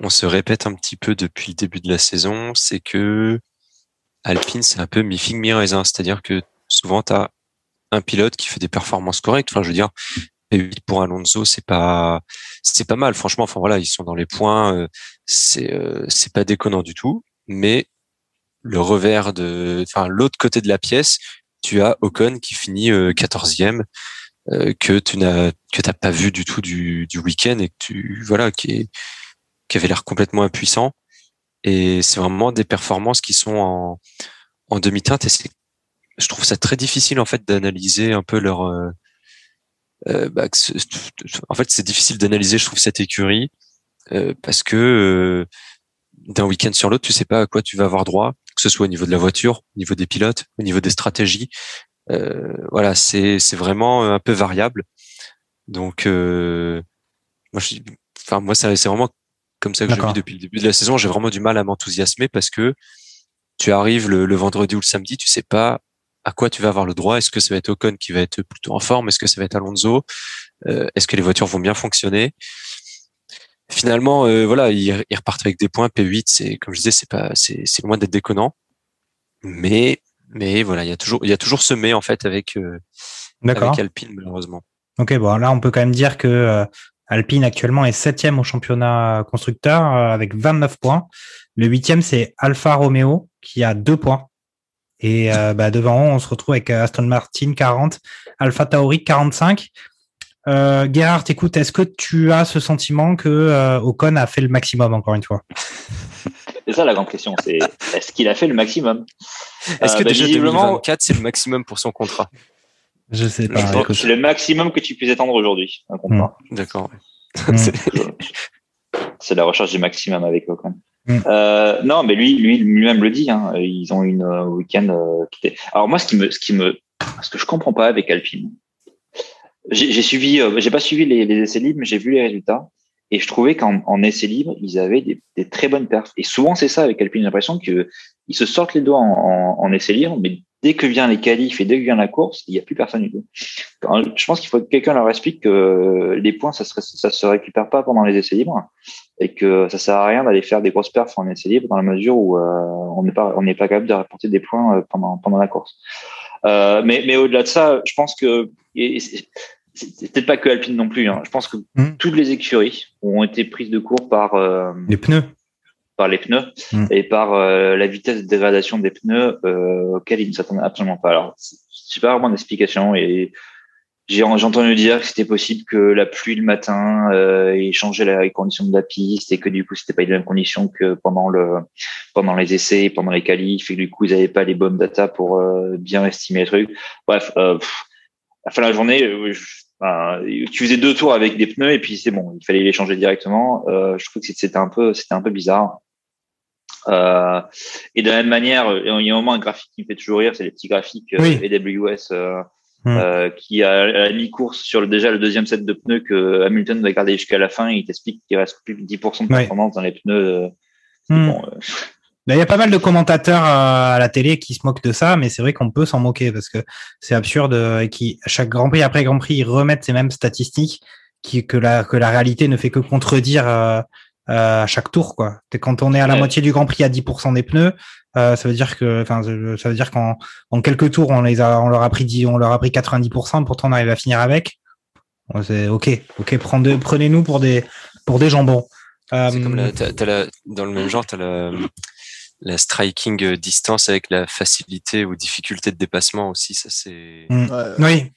on se répète un petit peu depuis le début de la saison. C'est que Alpine, c'est un peu mi figue mi raisin. C'est-à-dire que souvent, tu as un pilote qui fait des performances correctes. Enfin, je veux dire, P8 pour Alonso, c'est pas, c'est pas mal. Franchement, enfin voilà, ils sont dans les points. euh, c'est, euh, c'est pas déconnant du tout. Mais le revers de, enfin l'autre côté de la pièce, tu as Ocon qui finit euh, 14e euh, que tu n'as que t'as pas vu du tout du, du week-end et que tu voilà qui est qui avait l'air complètement impuissant. Et c'est vraiment des performances qui sont en, en demi-teinte et je trouve ça très difficile en fait d'analyser un peu leur euh, euh, bah, en fait c'est difficile d'analyser je trouve cette écurie euh, parce que euh, d'un week-end sur l'autre tu sais pas à quoi tu vas avoir droit que ce soit au niveau de la voiture au niveau des pilotes au niveau des stratégies Euh, voilà c'est c'est vraiment un peu variable donc euh, moi je, enfin moi c'est vraiment comme ça que je vis depuis le début de la saison j'ai vraiment du mal à m'enthousiasmer parce que tu arrives le, le vendredi ou le samedi, tu sais pas à quoi tu vas avoir le droit. Est-ce que ça va être Ocon qui va être plutôt en forme? Est-ce que ça va être Alonso? Euh, Est-ce que les voitures vont bien fonctionner? Finalement, euh, voilà, ils, ils repartent avec des points. P8, c'est comme je disais, c'est pas, c'est c'est loin d'être déconnant. Mais mais voilà, il y a toujours il y a toujours ce mais en fait avec euh, avec Alpine malheureusement. Ok, bon, là, on peut quand même dire que euh, Alpine actuellement est septième au championnat constructeur euh, avec 29 points. Le huitième, c'est Alfa Romeo qui a deux points. Et euh, bah, devant, on se retrouve avec euh, Aston Martin 40, Alpha Tauri 45. Euh, Gerhard, écoute, est-ce que tu as ce sentiment que euh, Ocon a fait le maximum encore une fois? C'est ça la grande question. C'est est-ce qu'il a fait le maximum? Est-ce Euh, que bah, déjà visiblement- 2024 c'est le maximum pour son contrat? Je sais Je pas. écoute. C'est le maximum que tu puisses attendre aujourd'hui. un contrat. D'accord. Mm. C'est la recherche du maximum avec Ocon. Mm. Euh, non, mais lui, lui, lui-même le dit. Hein, ils ont une euh, week-end euh, qui était. Alors moi, ce qui me, ce qui me, ce que je comprends pas avec Alpine, j'ai suivi, euh, j'ai pas suivi les, les essais libres, mais j'ai vu les résultats et je trouvais qu'en en essais libres, ils avaient des, des très bonnes perfs. Et souvent, c'est ça avec Alpine. J'ai l'impression que ils se sortent les doigts en, en, en essais libres, mais dès que vient les qualifs et dès que vient la course, il n'y a plus personne du tout. Je pense qu'il faut que quelqu'un leur explique que les points, ça ça se récupère pas pendant les essais libres et que ça sert à rien d'aller faire des grosses perfs en essais libres dans la mesure où euh, on n'est pas on n'est pas capable de rapporter des points euh, pendant pendant la course. Euh, mais mais au-delà de ça, je pense que c'est peut-être pas que Alpine non plus. Hein. Je pense que Mm. toutes les écuries ont été prises de court par euh, Les pneus. Par les pneus Mm. et par euh, la vitesse de dégradation des pneus euh, auquel ils ne s'attendaient absolument pas. Alors, c'est- j'ai pas vraiment d'explication et j'ai entendu dire que c'était possible que la pluie le matin euh, ait changé la- les conditions de la piste et que du coup c'était pas les mêmes conditions que pendant le pendant les essais, pendant les qualifs et que du coup ils n'avaient pas les bonnes data pour euh, bien estimer les trucs. Bref, euh, pff, à la fin de la journée, euh, je- enfin, tu faisais deux tours avec des pneus et puis c'est bon, il fallait les changer directement. Euh, je trouve que c'était un peu c'était un peu bizarre. Euh, et de la même manière, euh, il y a un moment un graphique qui me fait toujours rire, c'est les petits graphiques euh, Oui. AWS euh, Hmm. euh, qui a à la mi-course sur le, déjà le deuxième set de pneus que Hamilton va garder jusqu'à la fin. Et il t'explique qu'il reste plus que 10% de performance dans les pneus. Hmm. bon, Là, Il y a pas mal de commentateurs à la télé qui se moquent de ça, mais c'est vrai qu'on peut s'en moquer parce que c'est absurde et qui chaque Grand Prix après Grand Prix ils remettent ces mêmes statistiques qui que la que la réalité ne fait que contredire euh, à chaque tour quoi. Et Quand on est à la Ouais. moitié du Grand Prix à 10% des pneus, euh, ça veut dire que enfin ça veut dire qu'en en quelques tours on les a on leur a pris 10, on leur a pris 90%, pourtant on arrive à finir avec. C'est ok, ok, prenez- prenez-nous pour des pour des jambons. Euh, C'est comme la, t'as- t'as la- dans le même genre, tu as la, la striking distance avec la facilité ou difficulté de dépassement aussi. Ça, c'est. Mm. Ouais. Oui.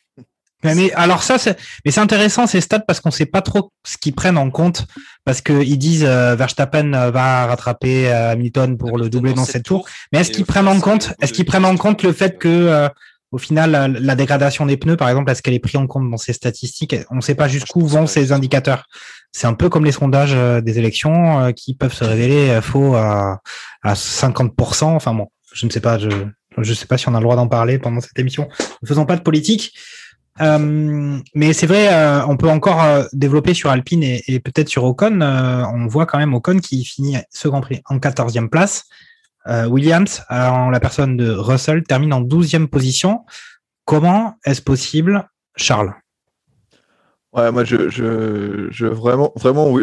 Mais, alors ça, c'est, mais c'est intéressant ces stats parce qu'on sait pas trop ce qu'ils prennent en compte parce que ils disent euh, Verstappen euh, va rattraper euh, Hamilton pour le doubler dans cette tour. Mais est-ce qu'ils prennent en compte, est-ce qu'ils prennent en 10%. compte le fait que euh, au final la, la dégradation des pneus, par exemple, est-ce qu'elle est prise en compte dans ces statistiques? On ne sait pas jusqu'où vont ces indicateurs. C'est un peu comme les sondages euh, des élections euh, qui peuvent se révéler euh, faux à, à 50%. Enfin bon, je ne sais pas, je je sais pas si on a le droit d'en parler pendant cette émission. Ne faisons pas de politique. Euh, mais c'est vrai, euh, on peut encore euh, développer sur Alpine et, peut-être sur Ocon. On voit quand même Ocon qui finit ce Grand Prix en 14e place. Williams, en la personne de Russell, termine en 12e position. Comment est-ce possible, Charles? Ouais, moi, je, je, vraiment, vraiment,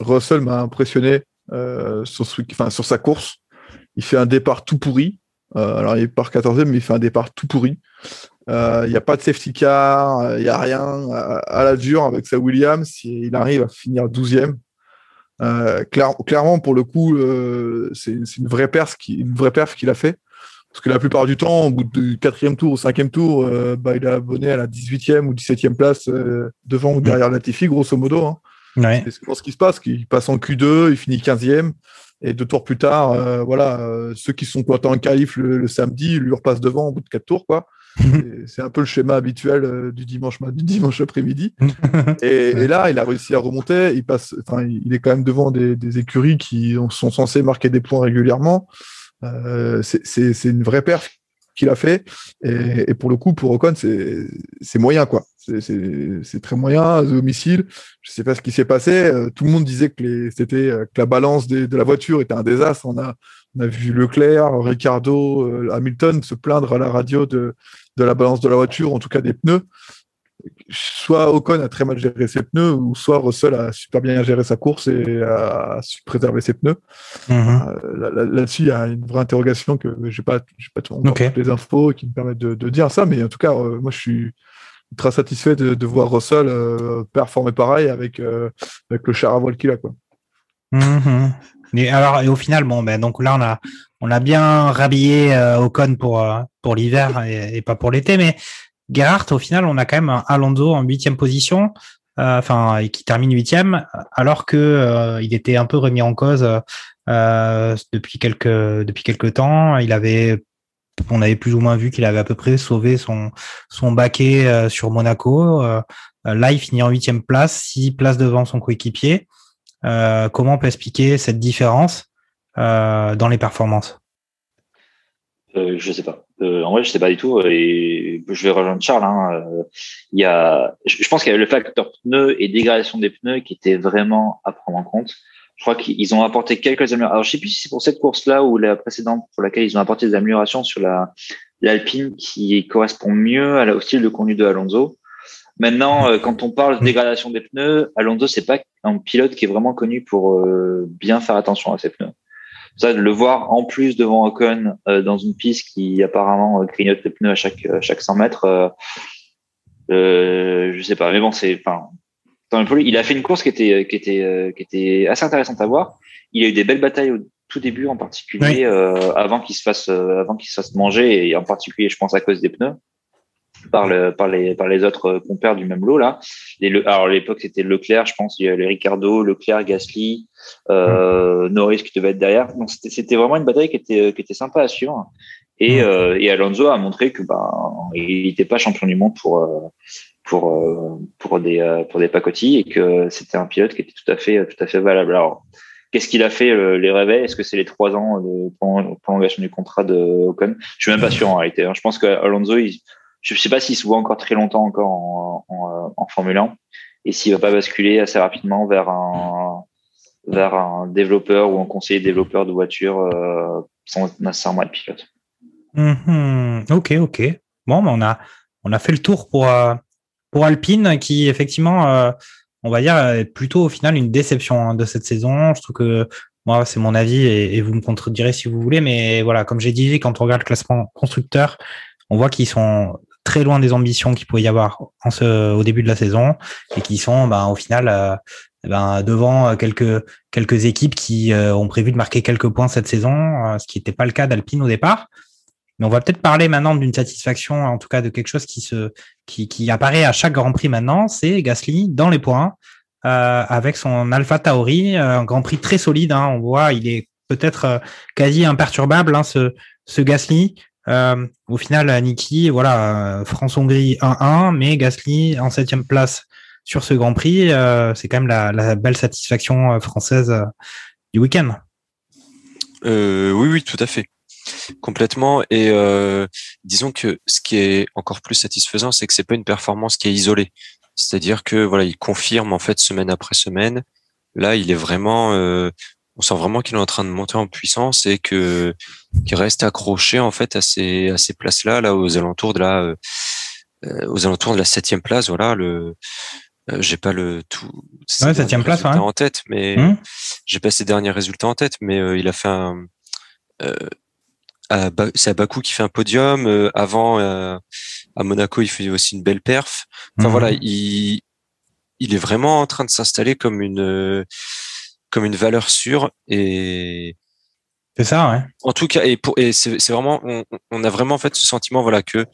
Russell m'a impressionné sur, sur sa course. Il fait un départ tout pourri. Alors, il part 14e, mais il fait un départ tout pourri. Euh, Il n'y a pas de safety car, euh, il n'y a rien. À, à la dure, avec sa Williams, il il arrive à finir 12e. Euh, clair- clairement, pour le coup, euh, c'est une vraie perf qui- une vraie perf qu'il a fait. Parce que la plupart du temps, au bout du quatrième tour ou cinquième tour, euh, bah, il est abonné à la 18e ou 17e place euh, devant ou derrière Latifi, grosso modo. Hein. Ouais. C'est souvent ce qui se passe. Il passe en Q2, il finit 15e. Et deux tours plus tard, euh, voilà, euh, ceux qui sont coités en qualif le, le samedi, lui repassent devant au bout de quatre tours. quoi. C'est un peu le schéma habituel euh, du dimanche, ma- du dimanche après-midi. Et, et là, il a réussi à remonter. Il passe, enfin, il est quand même devant des, des écuries qui ont- sont censées marquer des points régulièrement. Euh, c'est- une vraie perf qu'il a fait. Et, et pour le coup, pour Ocon, c'est moyen, quoi. C'est- très moyen à domicile. Je sais pas ce qui s'est passé. Euh, tout le monde disait que les- c'était euh, que la balance des- de la voiture était un désastre. On a on a vu Leclerc, Ricardo, euh, Hamilton se plaindre à la radio de de la balance de la voiture, en tout cas des pneus soit Ocon a très mal géré ses pneus, ou soit Russell a super bien géré sa course et a su préserver ses pneus. Mhm. Euh, là- là- Là-dessus, il y a une vraie interrogation que pas, j'ai pas tout- encore Ok. toutes les infos qui me permettent de, de dire ça, mais en tout cas, euh, moi, je suis très satisfait de, de voir Russell euh, performer pareil avec, euh, avec le char à voile qu'il a. Quoi. Mhm. Et alors, et au final, bon, ben donc là, on a, on a bien rhabillé euh, Ocon pour euh, pour l'hiver et, et pas pour l'été, mais Gerhardt, au final, on a quand même un Alonso en huitième position, euh, enfin, qui termine huitième, alors que euh, il était un peu remis en cause depuis quelques depuis quelques temps. Il avait, on avait plus ou moins vu qu'il avait à peu près sauvé son son baquet euh, sur Monaco. Euh, là, il finit en huitième place, six places devant son coéquipier. Euh, comment on peut expliquer cette différence euh, dans les performances? Euh, je sais pas. Euh, en vrai, je sais pas du tout. Et je vais rejoindre Charles. Hein. Euh, Il y a, je pense qu'il y avait le facteur pneus et dégradation des pneus qui était vraiment à prendre en compte. Je crois qu'ils ont apporté quelques améliorations. Alors, je sais plus si c'est pour cette course-là ou la précédente pour laquelle ils ont apporté des améliorations sur la l'Alpine qui correspond mieux au style de conduite de Alonso. Maintenant, euh, quand on parle de dégradation des pneus, Alonso c'est pas un pilote qui est vraiment connu pour euh, bien faire attention à ses pneus. Ça, de le voir en plus devant Ocon euh, dans une piste qui apparemment grignote les pneus à chaque à chaque 100 mètres, euh, euh, je sais pas. Mais bon, c'est enfin, il a fait une course qui était qui était qui était assez intéressante à voir. Il a eu des belles batailles au tout début, en particulier Oui. euh, avant qu'il se fasse euh, avant qu'il se fasse manger et en particulier, je pense à cause des pneus par le par les par les autres euh, compères du même lot là. Les, alors à l'époque c'était Leclerc, je pense, il y avait Ricardo, Leclerc, Gasly, euh, Norris qui devait être derrière. Donc c'était c'était vraiment une bataille qui était qui était sympa à suivre. Et, euh, et Alonso a montré que ben il n'était pas champion du monde pour euh, pour euh, pour des euh, pour des pacotilles et que c'était un pilote qui était tout à fait tout à fait valable. Alors qu'est-ce qu'il a fait euh, les réveils Est-ce que c'est les trois ans de prolong- prolongation du contrat de Ocon? Je suis même pas sûr en réalité. hein. Je pense que Alonso, il, je sais pas s'il se voit encore très longtemps encore en, en, en Formule 1 et s'il va pas basculer assez rapidement vers un vers un développeur ou un conseiller développeur de voiture euh, sans nécessairement être pilote. Mhm. Ok, ok. Bon, on a on a fait le tour pour euh, pour Alpine, qui effectivement, euh, on va dire, est plutôt au final une déception hein, de cette saison. Je trouve que moi, c'est mon avis et vous me contredirez si vous voulez, mais voilà, comme j'ai dit, quand on regarde le classement constructeur, on voit qu'ils sont très loin des ambitions qu'il pouvait y avoir en ce, au début de la saison et qui sont, ben, au final, euh, ben, devant quelques quelques équipes qui euh, ont prévu de marquer quelques points cette saison, euh, ce qui n'était pas le cas d'Alpine au départ. Mais on va peut-être parler maintenant d'une satisfaction, en tout cas de quelque chose qui se qui, qui apparaît à chaque Grand Prix maintenant, c'est Gasly dans les points euh, avec son Alpha Tauri, euh, un Grand Prix très solide. Hein, on voit, il est peut-être euh, quasi imperturbable hein, ce ce Gasly. Euh, au final, Niki, voilà, euh, France-Hongrie 1-1, mais Gasly en septième place sur ce Grand Prix, euh, c'est quand même la, belle satisfaction euh, française euh, du week-end. Euh, oui, oui, tout à fait. Complètement. Et euh, disons que ce qui est encore plus satisfaisant, c'est que c'est pas une performance qui est isolée. C'est-à-dire que voilà, il confirme en fait semaine après semaine. Là, il est vraiment, euh, on sent vraiment qu'il est en train de monter en puissance et que qu'il reste accroché en fait à ces à ces places-là, là aux alentours de la euh, aux alentours de la septième place. Voilà, le euh, j'ai pas le tout Ouais, septième place, ouais. en tête, mais Hum. j'ai pas ses derniers résultats en tête, mais euh, il a fait un euh, c'est à Bakou qui fait un podium. euh, avant, euh, à Monaco, il fait aussi une belle perf. Enfin Mhm. voilà, il, il est vraiment en train de s'installer comme une, euh, comme une valeur sûre et, C'est ça, ouais. En tout cas, et pour et c'est vraiment, on, on a vraiment en fait ce sentiment, voilà, que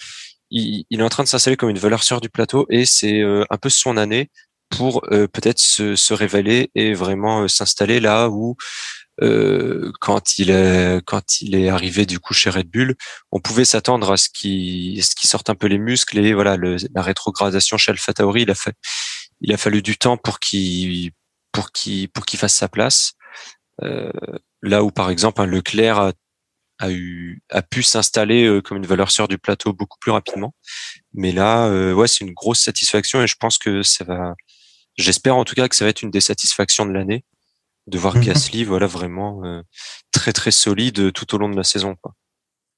il, il est en train de s'installer comme une valeur sûre du plateau et c'est euh, un peu son année pour euh, peut-être se, se révéler et vraiment euh, s'installer là où euh, quand il est quand il est arrivé du coup chez Red Bull, on pouvait s'attendre à ce qui ce qui sorte un peu les muscles et voilà le, la rétrogradation chez Alpha Tauri, il a fait il a fallu du temps pour qu'il pour qu'il pour qu'il fasse sa place. Euh, là où par exemple un Leclerc a, a eu a pu s'installer euh, comme une valeur sûre du plateau beaucoup plus rapidement. Mais là, euh, ouais, c'est une grosse satisfaction et je pense que ça va. J'espère en tout cas que ça va être une des satisfactions de l'année de voir Mhm. Gasly, voilà, vraiment euh, très très solide tout au long de la saison. Quoi.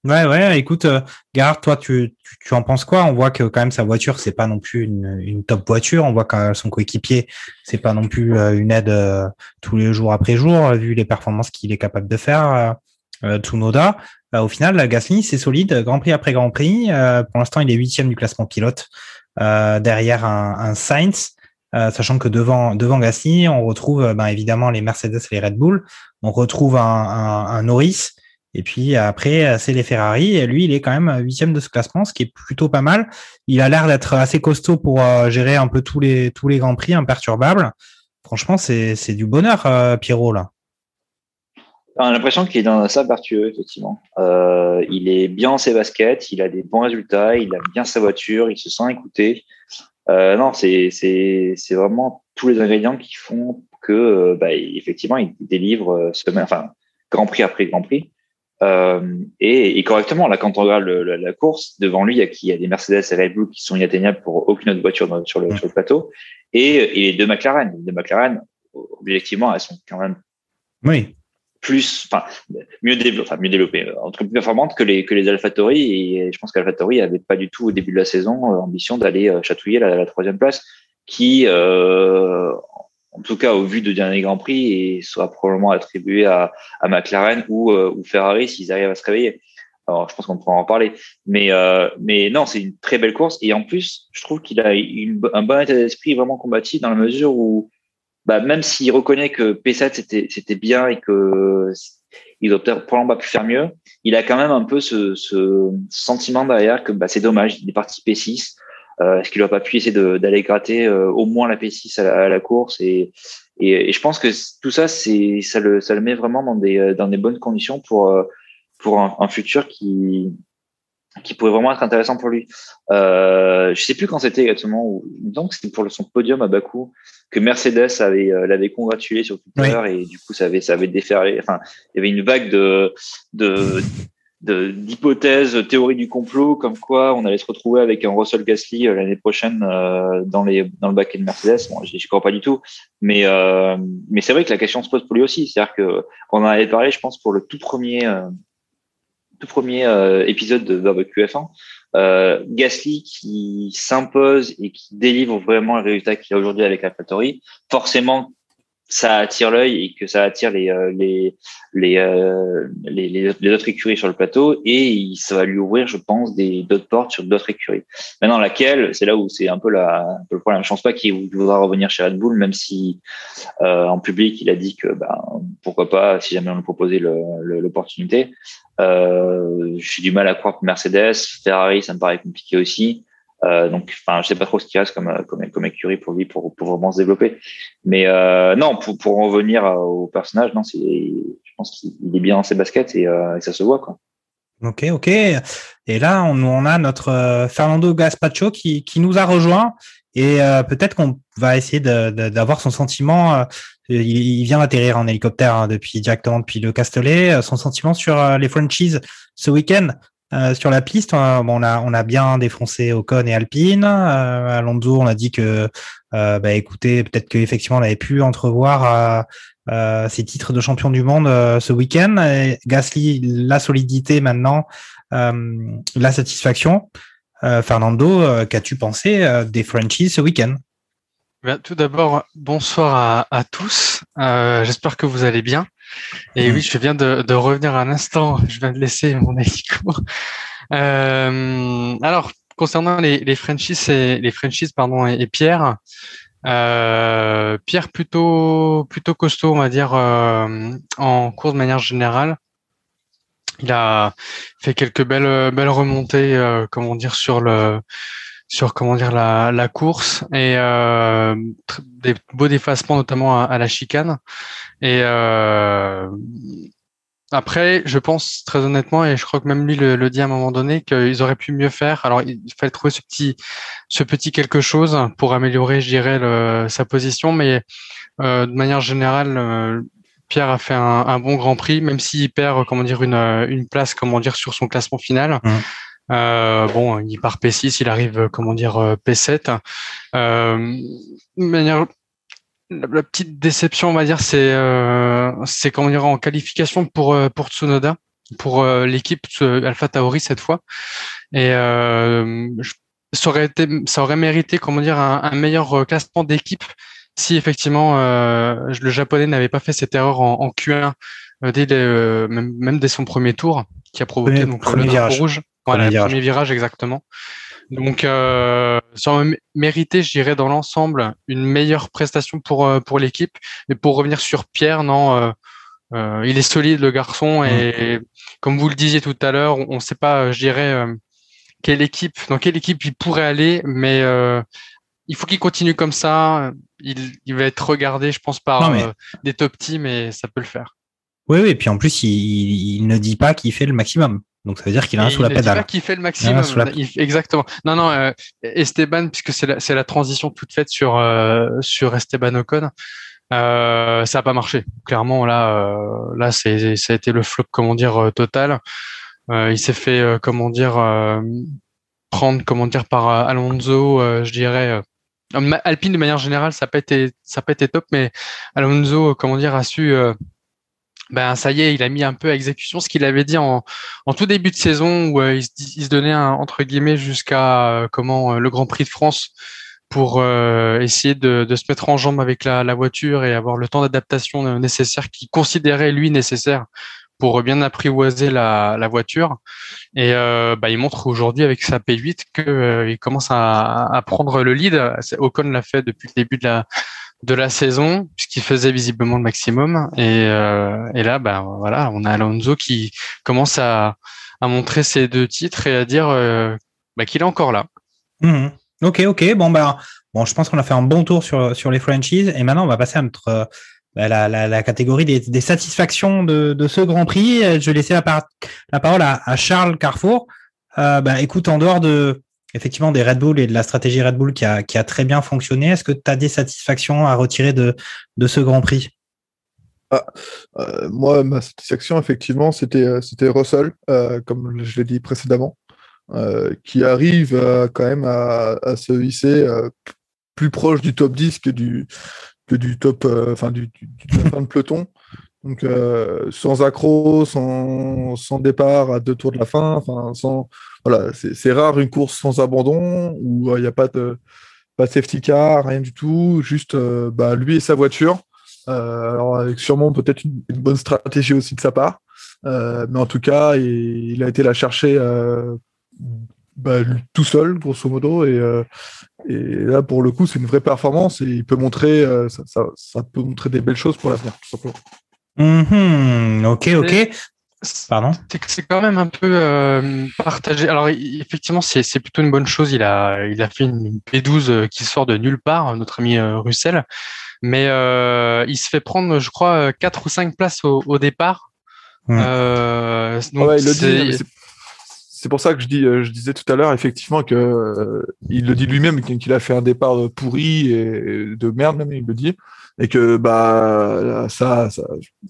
Ouais, ouais, écoute, euh, Gérard, toi, tu, tu, tu en penses quoi? On voit que quand même sa voiture, c'est pas non plus une, une top voiture. On voit que son coéquipier, c'est pas non plus euh, une aide euh, tous les jours après jour, euh, vu les performances qu'il est capable de faire. Euh, euh, Tsunoda, Euh, au final, Gasly, c'est solide, Grand Prix après Grand Prix. Euh, pour l'instant, il est huitième du classement pilote, euh, derrière un, un Sainz. Euh, sachant que devant devant Gasly, on retrouve euh, ben, évidemment les Mercedes et les Red Bull. On retrouve un, un, un Norris. Et puis après, euh, c'est les Ferrari. Lui, il est quand même huitième de ce classement, ce qui est plutôt pas mal. Il a l'air d'être assez costaud pour euh, gérer un peu tous les tous les grands prix imperturbables. Franchement, c'est du bonheur, euh, Pierrot là. On a l'impression qu'il est dans un cercle vertueux, effectivement. Euh, il est bien dans ses baskets, il a des bons résultats, il aime bien sa voiture, il se sent écouté. Euh, non, c'est vraiment tous les ingrédients qui font que euh, bah, effectivement il délivre euh, semaine, enfin Grand Prix après Grand Prix. Euh, et, et correctement, là, quand on regarde le- le- la course, devant lui, il y a, qui- il y a des Mercedes et Red Bull qui sont inatteignables pour aucune autre voiture dans- sur, le, sur le plateau, et, et les deux McLaren. Les deux McLaren, objectivement, elles sont quand même Oui. plus, enfin, mieux développées, enfin, mieux développées, euh, en tout cas plus performantes que les, que les AlphaTauri. Et je pense qu'AlphaTauri avait pas du tout au début de la saison euh, ambition d'aller euh, chatouiller la, la troisième place, qui, euh, en tout cas au vu de dernier Grand Prix, et sera probablement attribué à, à McLaren ou, euh, ou Ferrari s'ils arrivent à se réveiller. Alors, je pense qu'on pourra en parler. Mais, euh, mais non, c'est une très belle course. Et en plus, je trouve qu'il a une, un bon état d'esprit vraiment combatif dans la mesure où, bah, même s'il reconnaît que P7 c'était c'était bien et que il doit probablement pas pu faire mieux, il a quand même un peu ce, ce sentiment derrière que bah, c'est dommage, il est parti P6. Euh, Est-ce qu'il n'a pas pu essayer d'aller gratter euh, au moins la P6 à la, à la course et, et, et je pense que tout ça, c'est ça le, ça le met vraiment dans des, euh, dans des bonnes conditions pour, euh, pour un, un futur qui, qui pourrait vraiment être intéressant pour lui. Euh, je sais plus quand c'était exactement, ou- donc c'était pour son podium à Bakou que Mercedes avait euh, l'avait congratulé sur Twitter et du coup ça avait ça avait déferlé. Enfin, il y avait une vague de de- d'hypothèses, théories du complot, comme quoi on allait se retrouver avec un Russell Gasly euh, l'année prochaine euh, dans les dans le baquet de Mercedes. Bon, j'y crois pas du tout, mais euh, mais c'est vrai que la question se pose pour lui aussi. C'est-à-dire que on en avait parlé, je pense, pour le tout premier euh, tout premier euh, épisode de Barbecue F1. Euh, Gasly qui s'impose et qui délivre vraiment le résultat qu'il a aujourd'hui avec AlphaTauri, forcément ça attire l'œil et que ça attire les euh, les euh, les les les autres écuries sur le plateau et ça va lui ouvrir, je pense, des d'autres portes sur d'autres écuries. Maintenant, laquelle, c'est là où c'est un peu la un peu le problème. Je pense pas qu'il voudra revenir chez Red Bull, même si euh, en public il a dit que ben pourquoi pas si jamais on lui proposait l'opportunité. Euh, J'ai du mal à croire que Mercedes, Ferrari, ça me paraît compliqué aussi. Euh, donc, enfin, je sais pas trop ce qu'il reste comme, comme, comme écurie pour lui pour, pour vraiment se développer. Mais euh, non, pour, pour en revenir au personnage, non, c'est, je pense qu'il est bien dans ses baskets et, euh, et ça se voit quoi. Ok, ok. Et là, on, on a notre euh, Fernando Gaspacho qui, qui nous a rejoint et euh, peut-être qu'on va essayer d'avoir son sentiment. euh, il, il vient d'atterrir en hélicoptère hein, depuis directement depuis le Castellet. euh, Son sentiment sur euh, les franchises ce week-end euh, sur la piste. on a on a bien défoncé Ocon et Alpine. Euh, Alonso, on a dit que euh, bah, écoutez, peut-être qu'effectivement on avait pu entrevoir. euh, euh, ces titres de champion du monde ce week-end. Gasly, la solidité maintenant, la satisfaction. Fernando, qu'as-tu pensé des franchises ce week-end? Bien, tout d'abord, bonsoir à, tous. J'espère que vous allez bien. Et oui, je viens de, de revenir un instant. Je viens de laisser mon hélico. Euh, alors, concernant les, les franchises, et, les franchises pardon, et, et Pierre, euh, Pierre plutôt plutôt costaud, on va dire, euh, en cours de manière générale. Il a fait quelques belles belles remontées, euh, comment dire, sur le sur comment dire la, course et euh, des beaux défacements notamment à, la chicane. Et euh, après, je pense très honnêtement, et je crois que même lui le, le dit à un moment donné, qu'ils auraient pu mieux faire. Alors, il fallait trouver ce petit, ce petit quelque chose pour améliorer, je dirais, sa position. Mais euh, de manière générale, Pierre a fait un, bon Grand Prix, même s'il perd, comment dire, une, une place, comment dire, sur son classement final. Mhm. Euh, bon, il part P6, il arrive, euh, comment dire, euh, P7. Euh, de manière la, la petite déception, on va dire, c'est euh, c'est comment dire en qualification pour pour Tsunoda, pour euh, l'équipe Alpha Tauri cette fois. Et euh, je- ça aurait été, ça aurait mérité comment dire un, un meilleur classement d'équipe si effectivement euh, le japonais n'avait pas fait cette erreur en, en Q1 euh, dès les, euh, même, même dès son premier tour qui a provoqué Premier- donc premier le drapeau rouge. Voilà, Premier le virage. premier virage exactement. Donc, euh, ça aurait mé- mérité, je dirais, dans l'ensemble, une meilleure prestation pour euh, pour l'équipe. Mais pour revenir sur Pierre, non, euh, euh, il est solide le garçon et comme vous le disiez tout à l'heure, on ne sait pas, je dirais, quelle équipe, dans quelle équipe il pourrait aller, mais euh, il faut qu'il continue comme ça. Il, il va être regardé, je pense, par mais- euh, des top teams et ça peut le faire. Oui, oui, et puis en plus, il- il ne dit pas qu'il fait le maximum. Donc ça veut dire qu'il a un sous la pédale. pas qu'il fait le maximum. la- exactement. Non, non, euh, Esteban, puisque c'est la, c'est la transition toute faite sur, euh, sur Esteban Ocon, euh, ça n'a pas marché. Clairement, là, là c'est, ça a été le flop, comment dire, total. Il s'est fait, comment dire, prendre, comment dire, par Alonso, je dirais. Alpine, de manière générale, ça n'a pas été, ça a pas été top, mais Alonso, comment dire, a su, ben ça y est, il a mis un peu à exécution ce qu'il avait dit en, en tout début de saison où euh, il, se, il se donnait un, entre guillemets jusqu'à euh, comment euh, le Grand Prix de France pour euh, essayer de, de se mettre en jambe avec la, la voiture et avoir le temps d'adaptation euh, nécessaire qu'il considérait lui nécessaire pour bien apprivoiser la, la voiture. Et euh, bah, il montre aujourd'hui avec sa P8 qu'il commence à, à prendre le lead. Ocon l'a fait depuis le début de la, de la saison, puisqu'il faisait visiblement le maximum. Et, euh, et là, bah, voilà, on a Alonso qui commence à, à montrer ses deux titres et à dire euh, bah, qu'il est encore là. Mhm. Ok, ok. Bon, bah, bon, je pense qu'on a fait un bon tour sur, sur les franchises. Et maintenant, on va passer à notre, euh, la, la, la catégorie des, des satisfactions de, de ce Grand Prix. Je vais laisser la, par- la parole à, à Charles Carrefour. Euh, bah, écoute, en dehors de, effectivement, des Red Bull et de la stratégie Red Bull qui a, qui a très bien fonctionné, est-ce que tu as des satisfactions à retirer de, de ce Grand Prix? Euh, moi, ma satisfaction, effectivement, c'était euh, Russell, euh, comme je l'ai dit précédemment, qui arrive quand même à, se hisser plus proche du top 10 que du, que du top, enfin, du, fin de peloton. Donc, sans accro, sans, sans départ à deux tours de la fin, enfin, sans, voilà, c'est rare une course sans abandon où euh, il n'y a pas de, pas de safety car, rien du tout, juste euh, bah, lui et sa voiture. Euh, alors avec sûrement peut-être une, une bonne stratégie aussi de sa part, Euh, mais en tout cas, il, il a été la chercher euh, bah, lui- tout seul, grosso modo, et, euh, et là pour le coup, c'est une vraie performance et il peut montrer, euh, ça, ça- ça peut montrer des belles choses pour l'avenir, tout simplement. Mhm. Ok, ok. Pardon? C'est quand même un peu euh, partagé. Alors effectivement, c'est plutôt une bonne chose. Il a il a fait une, une P12 euh, qui sort de nulle part, notre ami euh, Russell. Mais euh, il se fait prendre, je crois, euh, quatre ou cinq places au, au départ. Hmm. Euh, donc Ouais, dit, c'est- pour ça que je, dis, euh, je disais tout à l'heure, effectivement, que euh, il le dit lui-même qu'il a fait un départ euh, pourri et de merde, même, il le dit. Et que bah, ça, ça,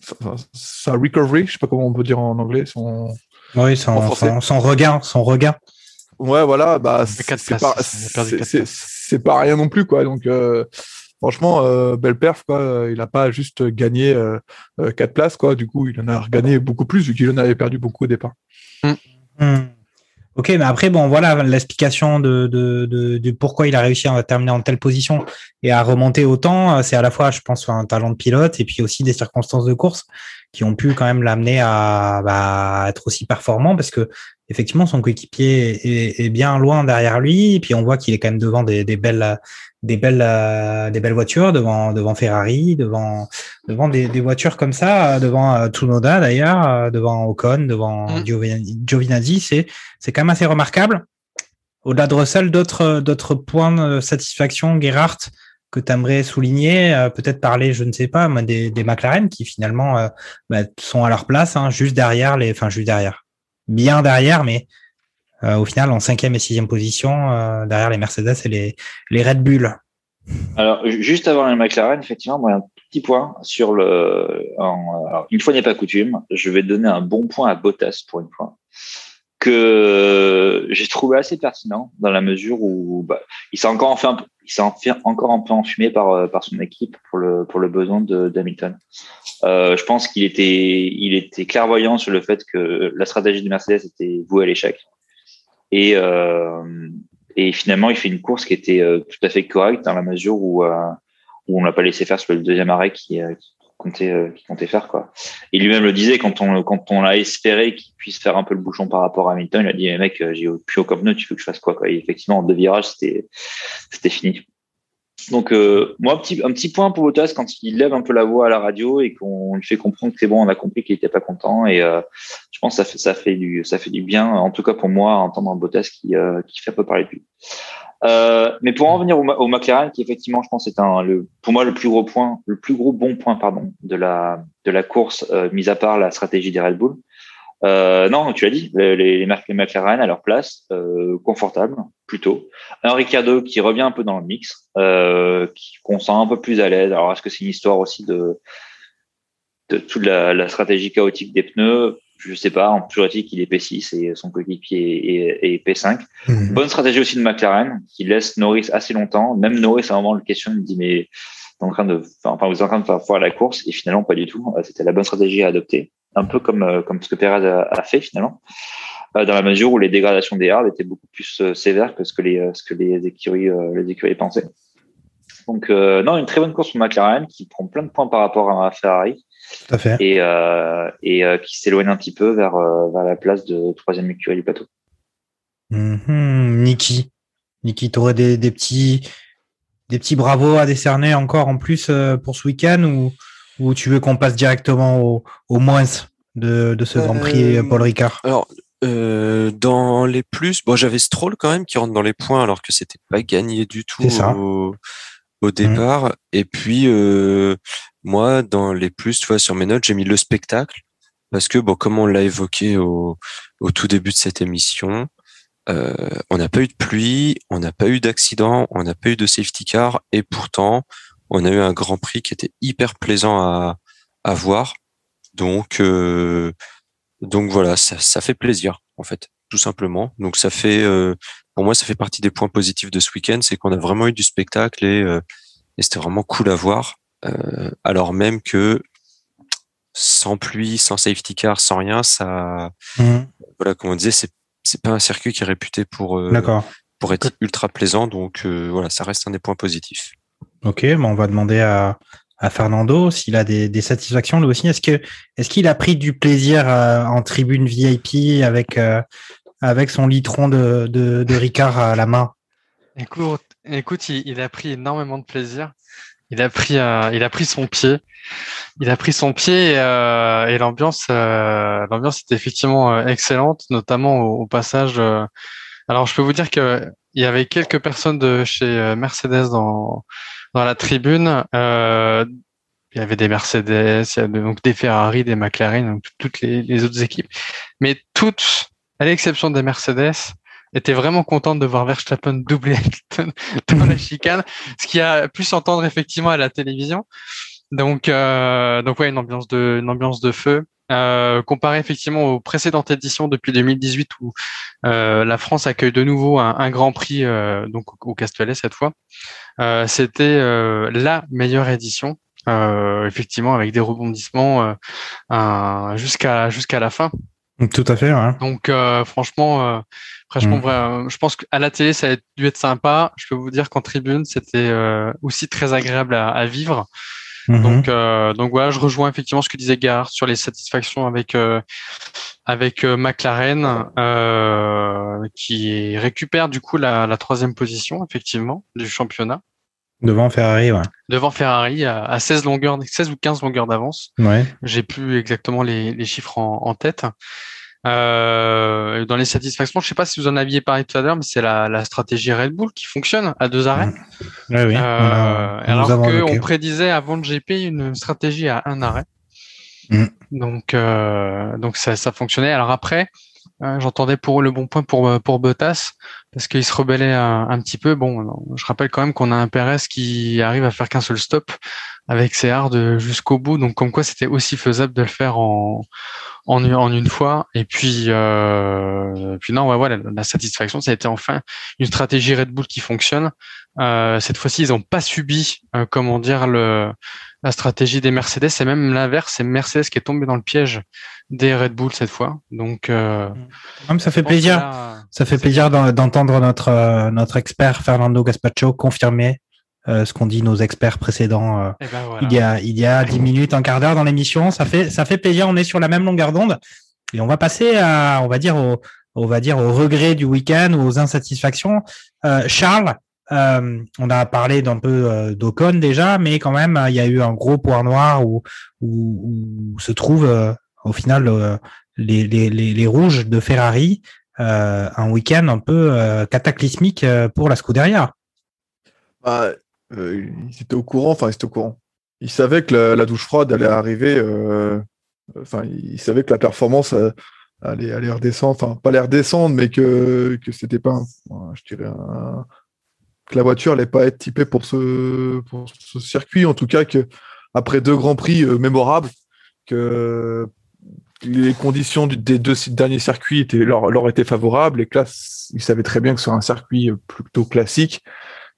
ça, ça recovery, je sais pas comment on peut dire en anglais, son. Oui, son, son, son regard, son regard. Ouais, voilà, bah, c'est places, pas, il a perdu c'est- pas rien non plus, quoi. Donc, euh, franchement, euh, belle perf, quoi. Il a pas juste gagné euh, euh, quatre places, quoi. Du coup, il en a regagné beaucoup plus, vu qu'il en avait perdu beaucoup au départ. Hmm. Ok, mais après, bon, voilà l'explication de, de, pourquoi il a réussi à terminer en telle position et à remonter autant. euh, C'est à la fois, je pense, un talent de pilote et puis aussi des circonstances de course qui ont pu quand même l'amener à bah, être aussi performant parce que effectivement, son coéquipier est, est, bien loin derrière lui. Et puis on voit qu'il est quand même devant des, des belles, des belles, euh, des belles voitures, devant, devant Ferrari, devant, devant des, des voitures comme ça, devant euh, Tsunoda d'ailleurs, euh, devant Ocon, devant Mm. Giovinazzi. C'est, c'est quand même assez remarquable. Au-delà de Russell, d'autres, d'autres points de satisfaction, Gerhardt, que tu aimerais souligner, euh, peut-être parler, je ne sais pas, des, des McLaren qui finalement euh, bah, sont à leur place, hein, juste derrière les, enfin juste derrière, bien derrière, mais euh, au final en cinquième et sixième position euh, derrière les Mercedes et les, les Red Bull. Alors, ju- juste avant les McLaren, effectivement, moi, un petit point sur le. une fois n'est pas coutume, je vais donner un bon point à Bottas pour une fois, que j'ai trouvé assez pertinent dans la mesure où bah, il s'est encore un peu, il s'est encore un peu enfumé par euh, par son équipe pour le pour le besoin d'Hamilton. Euh, je pense qu'il était il était clairvoyant sur le fait que la stratégie de Mercedes était vouée à l'échec et euh, et finalement, il fait une course qui était euh, tout à fait correcte dans la mesure où, euh, où on l'a pas laissé faire sur le deuxième arrêt qui, euh, qui comptait, qui comptait faire quoi. Et lui-même le disait quand on quand on l'a espéré qu'il puisse faire un peu le bouchon par rapport à Hamilton, il a dit mais mec, euh, j'ai plus aucun pneu, tu veux que je fasse quoi quoi? Et effectivement, en deux virages, c'était c'était fini. Donc euh, moi, un petit, un petit point pour Bottas quand il lève un peu la voix à la radio et qu'on lui fait comprendre que c'est bon, on a compris qu'il était pas content et euh, je pense que ça fait ça fait du ça fait du bien en tout cas pour moi entendre un Bottas qui euh, qui fait un peu parler de lui. Euh, mais pour en Ma- au McLaren qui effectivement je pense est un le pour moi le plus gros point le plus gros bon point pardon de la de la course euh, mis à part la stratégie des Red Bull. Euh, non, tu l'as dit, les, les, les McLaren à leur place, euh, confortable, plutôt. Un Ricardo qui revient un peu dans le mix, euh, qui- qu'on sent un peu plus à l'aise. Alors, est-ce que c'est une histoire aussi de, de toute la, la stratégie chaotique des pneus? Je sais pas. En est-il qu'il est P6 et son coéquipier est, est P5. Mhm. Bonne stratégie aussi de McLaren qui laisse Norris assez longtemps. Même Norris à un moment le question il me dit mais en train de, enfin vous êtes en train de faire foire la course et finalement pas du tout. Euh, C'était la bonne stratégie à adopter, un peu comme euh, comme ce que Perez a, a fait finalement, Euh, dans la mesure où les dégradations des hards étaient beaucoup plus euh, sévères que ce que les ce que les écuries les écuries pensaient. Donc euh, non une très bonne course pour McLaren qui prend plein de points par rapport à Ferrari Tout à fait. et euh, et euh, qui s'éloigne un petit peu vers vers la place de troisième écurie du plateau. Mhm. Niki, Niki, t'aurais des, des petits, des petits bravos à décerner encore en plus pour ce week-end ou, ou tu veux qu'on passe directement au, au moins de, de ce Grand Prix Euh, Paul Ricard Alors, euh, dans les plus, bon, j'avais Stroll quand même qui rentre dans les points alors que c'était pas gagné du tout au, au départ. Et puis, euh, moi, dans les plus, tu vois, sur mes notes, j'ai mis le spectacle parce que, bon, comme on l'a évoqué au, au tout début de cette émission, euh, on n'a pas eu de pluie, on n'a pas eu d'accident, on n'a pas eu de safety car, et pourtant, on a eu un Grand Prix qui était hyper plaisant à, à voir. Donc, euh, donc voilà, ça, ça fait plaisir en fait, tout simplement. Donc ça fait, euh, pour moi, ça fait partie des points positifs de ce week-end, c'est qu'on a vraiment eu du spectacle et, euh, et c'était vraiment cool à voir. Euh, alors même que sans pluie, sans safety car, sans rien, ça, Mhm. voilà, comme on disait, c'est c'est pas un circuit qui est réputé pour euh, pour être ultra plaisant. Donc euh, voilà, ça reste un des points positifs. Ok, bon, on va demander à, à Fernando s'il a des, des satisfactions lui aussi. Est-ce que est-ce qu'il a pris du plaisir euh, en tribune VIP avec euh, avec son litron de, de, de Ricard à la main? Écoute, écoute, il, a pris énormément de plaisir. Il a pris, euh, il a pris son pied. Il a pris son pied et, euh, et l'ambiance, euh, l'ambiance était effectivement euh, excellente, notamment au, au passage. alors, je peux vous dire que il y avait quelques personnes de chez Mercedes dans dans la tribune. Euh, il y avait des Mercedes, il y avait donc des Ferrari, des McLaren, donc toutes les, les autres équipes, mais toutes, à l'exception des Mercedes, étaient vraiment contentes de voir Verstappen doubler Hamilton dans la chicane, ce qui a pu s'entendre effectivement à la télévision. Donc, euh, donc ouais, une ambiance de, une ambiance de feu. Euh, comparé effectivement aux précédentes éditions depuis 2018 où euh, la France accueille de nouveau un, un Grand Prix euh, donc au Castellet cette fois, euh, c'était euh, la meilleure édition. Euh, effectivement, avec des rebondissements euh, jusqu'à jusqu'à la fin. Tout à fait, ouais. Donc euh, franchement, euh, franchement, Mm. je pense qu'à la télé ça a dû être sympa. Je peux vous dire qu'en tribune c'était euh, aussi très agréable à, à vivre. Mhm. Donc, euh, donc voilà, je rejoins effectivement ce que disait Gare sur les satisfactions avec euh, avec euh, McLaren, euh, qui récupère du coup la, la troisième position effectivement du championnat Devant Ferrari, ouais. devant Ferrari à, à 16 longueurs, 16 ou 15 longueurs d'avance. Ouais. J'ai plus exactement les, les chiffres en, en tête. Euh, dans les satisfactions, je sais pas si vous en aviez parlé tout à l'heure, mais c'est la, la stratégie Red Bull qui fonctionne à deux arrêts. Ouais, oui. Euh, a- alors qu'on prédisait avant le GP une stratégie à un arrêt. Mm. Donc, euh, donc ça, ça fonctionnait. Alors après, j'entendais pour le bon point pour pour Bottas parce qu'il se rebellait un, petit peu. Bon, je rappelle quand même qu'on a un Perez qui arrive à faire qu'un seul stop avec ses hards jusqu'au bout. Donc, comme quoi, c'était aussi faisable de le faire en en une fois. Et puis, euh, puis non, ouais, voilà, la satisfaction, ça a été enfin une stratégie Red Bull qui fonctionne. Euh, cette fois-ci, ils n'ont pas subi, euh, comment dire, le, la stratégie des Mercedes. C'est même l'inverse, c'est Mercedes qui est tombé dans le piège des Red Bull cette fois. Donc, euh, ça fait plaisir. là, Ça fait plaisir d'en- d'entendre notre, euh, notre expert Fernando Gaspacho confirmer euh, ce qu'ont dit nos experts précédents euh, eh ben voilà. il, y a, il y a 10 minutes, un quart d'heure dans l'émission. Ça fait, ça fait plaisir. On est sur la même longueur d'onde. Et on va passer à, on va dire, au, on va dire, au regret du week-end ou aux insatisfactions. Euh, Charles, euh, on a parlé d'un peu euh, d'Ocon déjà, mais quand même, il y a eu un gros point noir où, se trouvent euh, au final euh, les, rouges de Ferrari. Euh, un week-end un peu euh, cataclysmique euh, pour la Scuderia. Bah, euh, ils étaient au courant, enfin, ils étaient au courant. Ils savaient que la, douche froide allait arriver, euh, enfin, ils savaient que la performance euh, allait, allait redescendre, enfin, pas l'air redescendre, mais que, que c'était pas, je dirais, un- que la voiture allait pas être typée pour ce, pour ce circuit, en tout cas, que après deux grands prix euh, mémorables, que les conditions des deux derniers circuits étaient, leur, leur étaient favorables et que là, ils savaient très bien que sur un circuit euh, plutôt classique,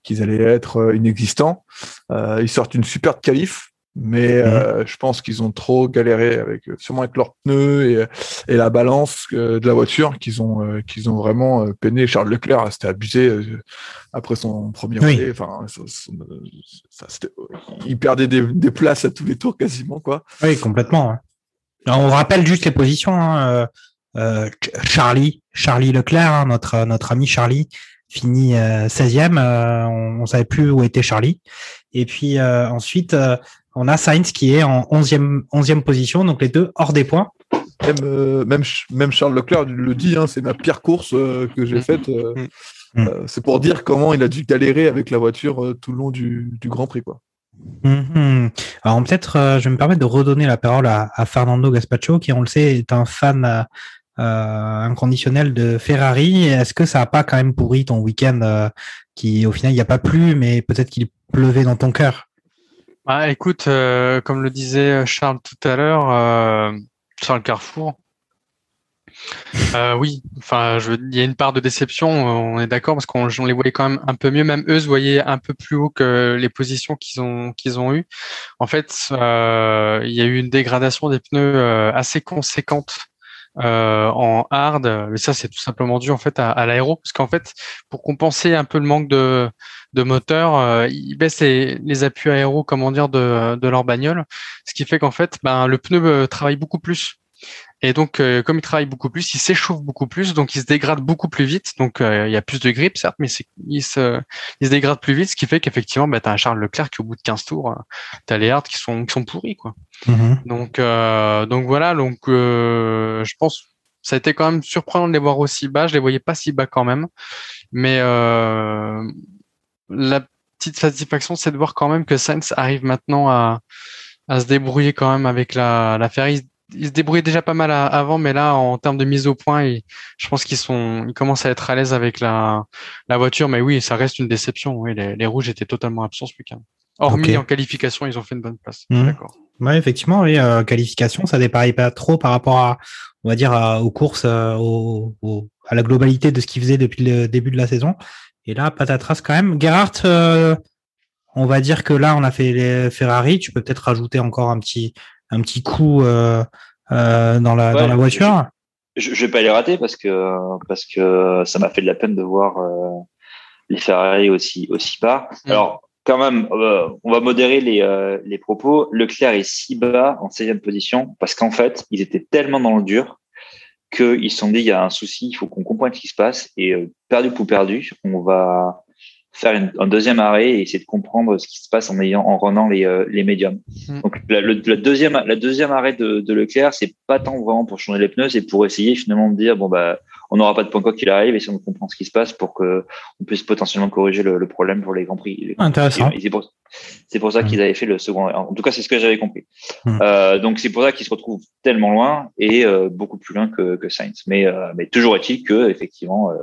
qu'ils allaient être euh, inexistants. Euh, ils sortent une super qualif, mais euh, je pense qu'ils ont trop galéré avec euh, sûrement avec leurs pneus et, et la balance euh, de la voiture qu'ils ont euh, qu'ils ont vraiment euh, peiné. Charles Leclerc, c'était abusé euh, après son premier Oui. relais. Enfin, ça, c'était- il perdait des, des places à tous les tours quasiment quoi. Oui, complètement. Alors, on rappelle juste les positions. hein, Ch- Charlie, Charlie Leclerc, hein, notre notre ami Charlie, finit euh, 16e. euh, on, on savait plus où était Charlie. Et puis euh, ensuite, euh, on a Sainz qui est en 11e 11e position, donc les deux hors des points. Même, euh, même, Ch- même Charles Leclerc le dit, hein, c'est ma pire course euh, que j'ai Mm. faite. euh, Mm. euh, c'est pour dire comment il a dû galérer avec la voiture euh, tout le long du, du Grand Prix. Quoi. Mhm. Alors peut-être, euh, je vais me permettre de redonner la parole à, à Fernando Gaspacho, qui, on le sait, est un fan inconditionnel de Ferrari. Est-ce que ça a pas quand même pourri ton week-end, euh, qui au final il n'y a pas plu, mais peut-être qu'il pleuvait dans ton cœur? Ah, écoute, euh, comme le disait Charles tout à l'heure, euh, le Carrefour, euh, oui, enfin, je, il y a une part de déception, on est d'accord, parce qu'on on les voyait quand même un peu mieux, même eux se voyaient un peu plus haut que les positions qu'ils ont qu'ils ont eues. En fait, euh, il y a eu une dégradation des pneus assez conséquente euh, en hard, mais ça c'est tout simplement dû en fait à, l'aéro, parce qu'en fait, pour compenser un peu le manque de de moteur, euh, ils baissent les, les appuis aéro, comment dire, de, de leur bagnole, ce qui fait qu'en fait, ben, le pneu euh, travaille beaucoup plus. Et donc, euh, comme il travaille beaucoup plus, il s'échauffe beaucoup plus, donc il se dégrade beaucoup plus vite. Donc, euh, il y a plus de grippe, certes, mais il se, il se dégrade plus vite, ce qui fait qu'effectivement, bah, tu as un Charles Leclerc qui, au bout de 15 tours, tu as les hards qui sont, qui sont pourris. Quoi. Donc, euh, donc voilà, donc euh, je pense ça a été quand même surprenant de les voir aussi bas. Je les voyais pas si bas quand même, mais euh, la petite satisfaction, c'est de voir quand même que Sainz arrive maintenant à, à se débrouiller quand même avec la, la Ferrari. Il se débrouillait déjà pas mal à- avant, mais là, en termes de mise au point, il- je pense qu'ils sont, ils commencent à être à l'aise avec la, la voiture. Mais oui, ça reste une déception. Oui, les, les rouges étaient totalement absents ce week-end. Hormis en qualification, ils ont fait une bonne place. Mhm. D'accord. Ouais, effectivement, oui, euh, qualification, ça dépareille pas trop par rapport à, on va dire, à- aux courses, euh, au- au- à la globalité de ce qu'ils faisaient depuis le début de la saison. Et là, patatras quand même. Gerhardt, euh, on va dire que là, on a fait les Ferrari. Tu peux peut-être rajouter encore un petit, un petit coup euh, euh, dans la Ouais, dans la voiture. Je, je vais pas les rater parce que parce que ça m'a fait de la peine de voir euh, les Ferrari aussi aussi bas. Mm. Alors quand même, euh, on va modérer les, euh, les propos. Leclerc est si bas en 16e position parce qu'en fait, ils étaient tellement dans le dur qu'ils se sont dit il y a un souci, il faut qu'on comprenne ce qui se passe. Et euh, perdu pour perdu, on va faire une- un deuxième arrêt et essayer de comprendre ce qui se passe en ayant en rendant les, euh, les médiums. Mm. Donc la, le, la deuxième la deuxième arrêt de, de Leclerc, c'est pas tant vraiment pour changer les pneus, c'est pour essayer finalement de dire bon bah on n'aura pas de point quoi qu'il arrive et si on comprend ce qui se passe pour que on puisse potentiellement corriger le, le problème pour les grands prix. Intéressant. c'est pour, ça Mm. qu'ils avaient fait le second. En tout cas, c'est ce que j'avais compris. Mm. Euh, donc c'est pour ça qu'ils se retrouvent tellement loin et euh, beaucoup plus loin que, que Sainz. Mais, euh, mais toujours est-il que effectivement, euh,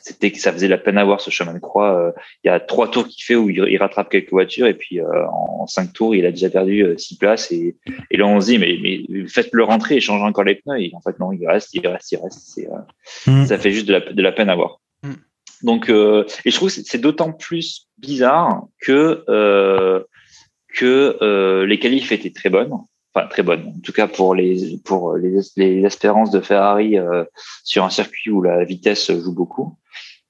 c'était que ça faisait la peine à voir ce chemin de croix. Euh, il y a trois tours qu'il fait où il, il rattrape quelques voitures et puis euh, en cinq tours, il a déjà perdu six places et, et là on se dit mais, mais faites-le rentrer et changez encore les pneus. Et en fait non, il reste, il reste, il reste. C'est, Mm. Ça fait juste de la, de la peine à voir. Mm. Donc euh, et je trouve que c'est- d'autant plus bizarre que euh, que euh, les qualifs étaient très bonnes, enfin très bonnes, en tout cas pour les pour les, les espérances de Ferrari euh, sur un circuit où la vitesse joue beaucoup,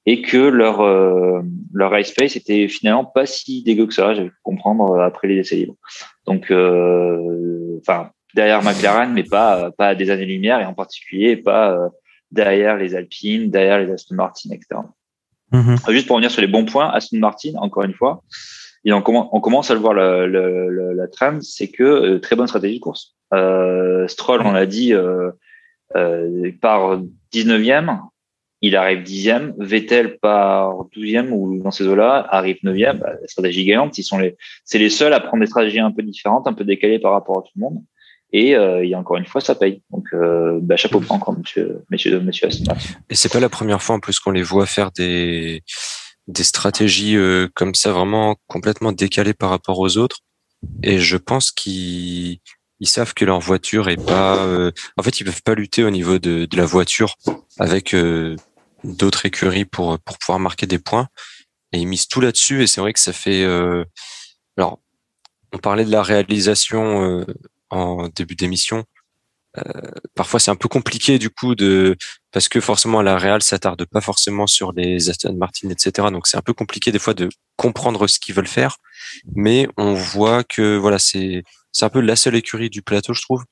et que leur euh, leur race pace était finalement pas si dégueu que ça, j'ai pu comprendre euh, après les essais libres. Donc, euh, enfin derrière McLaren, mais pas pas à des années-lumière, et en particulier pas euh, derrière les Alpines, derrière les Aston Martin, etc. Mhm. Juste pour revenir sur les bons points, Aston Martin, encore une fois, et on, commence, on commence à le voir la, la, la, la trame, c'est que euh, très bonne stratégie de course. Euh, Stroll, on l'a dit, euh, euh, part 19e, il arrive 10e, Vettel part 12e ou dans ces eaux-là, arrive 9e, bah, stratégie gagnante, ils sont les, c'est les seuls à prendre des stratégies un peu différentes, un peu décalées par rapport à tout le monde. Et euh, a encore une fois, ça paye. Donc, euh, bah, chapeau blanc encore, monsieur, monsieur, monsieur. Et c'est pas la première fois en plus qu'on les voit faire des des stratégies euh, comme ça vraiment complètement décalées par rapport aux autres. Et je pense qu'ils ils savent que leur voiture est pas. euh, En fait, ils peuvent pas lutter au niveau de, de la voiture avec euh, d'autres écuries pour pour pouvoir marquer des points. Et ils misent tout là-dessus. Et c'est vrai que ça fait. euh, Alors, on parlait de la réalisation en début d'émission. Euh, parfois, c'est un peu compliqué du coup de parce que forcément la Real s'attarde pas forcément sur les Aston Martin, etc. Donc c'est un peu compliqué des fois de comprendre ce qu'ils veulent faire, mais on voit que voilà c'est c'est un peu la seule écurie du plateau, je trouve,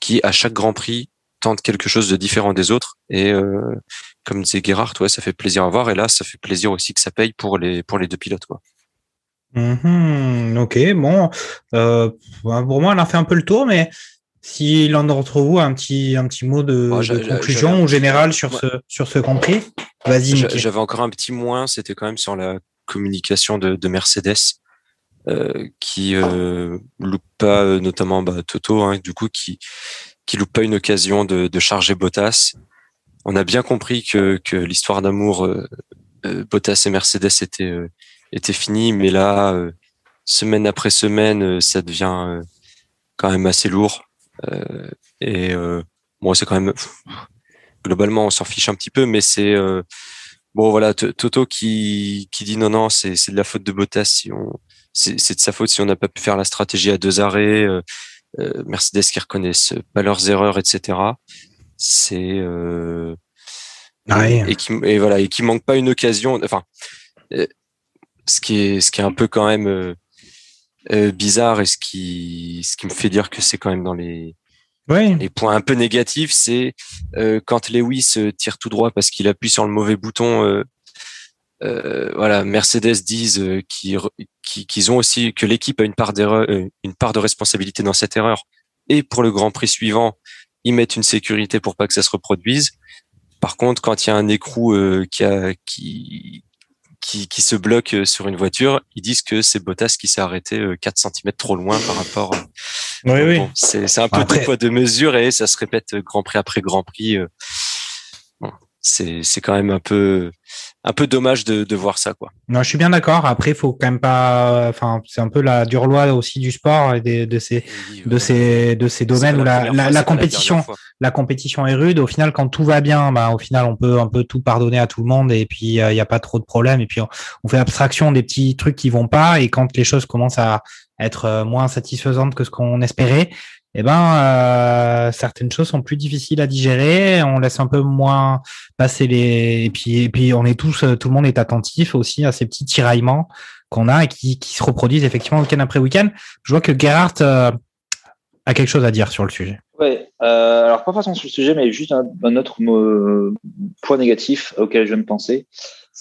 qui à chaque Grand Prix tente quelque chose de différent des autres. Et euh, comme disait Gerhard, ouais, ça fait plaisir à voir. Et là, ça fait plaisir aussi que ça paye pour les pour les deux pilotes, quoi. Mhm, ok, bon. Euh, pour moi, on a fait un peu le tour, mais si l'un d'entre vous a un petit, un petit mot de, j'a- conclusion ou général sur Ouais. ce, sur ce compris, vas-y, J'a- Mickey. J'avais encore un petit moins, c'était quand même sur la communication de, de Mercedes, euh, qui euh, loupe pas, euh, notamment bah, Toto, hein, du coup, qui qui loupe pas une occasion de, de charger Bottas. On a bien compris que, que l'histoire d'amour euh, Bottas et Mercedes était était finie, mais là, euh, semaine après semaine, euh, ça devient euh, quand même assez lourd. Euh, et euh, bon, c'est quand même globalement, on s'en fiche un petit peu, mais c'est euh, bon voilà Toto qui qui dit non non c'est c'est de la faute de Bottas si on c'est de sa faute si on n'a pas pu faire la stratégie à deux arrêts euh, Mercedes qui reconnaissent pas leurs erreurs etc c'est euh, et, et qui et voilà et qui manque pas une occasion enfin euh, ce qui est ce qui est un peu quand même euh, euh, bizarre et ce qui ce qui me fait dire que c'est quand même dans les Oui, les points un peu négatifs, c'est euh, quand Lewis euh, tire tout droit parce qu'il appuie sur le mauvais bouton. euh, euh, voilà, Mercedes disent qu'ils ont aussi que l'équipe a une part d'erreur, une part de responsabilité dans cette erreur. Et pour le Grand Prix suivant, ils mettent une sécurité pour pas que ça se reproduise. Par contre, quand il y a un écrou euh, qui, a, qui, qui qui se bloque euh, sur une voiture, ils disent que c'est Bottas qui s'est arrêté euh, 4 cm trop loin par rapport. à- oui, donc oui. bon, c'est un peu Après- deux poids deux mesures et ça se répète euh, Grand Prix après Grand Prix. euh. Bon, c'est c'est quand même un peu un peu dommage de, de voir ça quoi. Non, je suis bien d'accord. Après, il faut quand même pas. Enfin, c'est un peu la dure loi aussi du sport et des, de ces, de ces, de ces domaines où la, la, la compétition, la compétition est rude. Au final, quand tout va bien, bah, au final, on peut un peu tout pardonner à tout le monde et puis il n'y a pas trop de problèmes. Et puis on, on fait abstraction des petits trucs qui vont pas. Et quand les choses commencent à être euh, moins satisfaisantes que ce qu'on espérait, eh ben, euh, certaines choses sont plus difficiles à digérer. On laisse un peu moins passer les. Et puis, et puis, on est tous, tout le monde est attentif aussi à ces petits tiraillements qu'on a et qui, qui, se reproduisent effectivement week-end après week-end. Je vois que Gerhardt euh, a quelque chose à dire sur le sujet. Ouais, euh, alors pas forcément sur le sujet, mais juste un, autre euh, point négatif auquel je viens de penser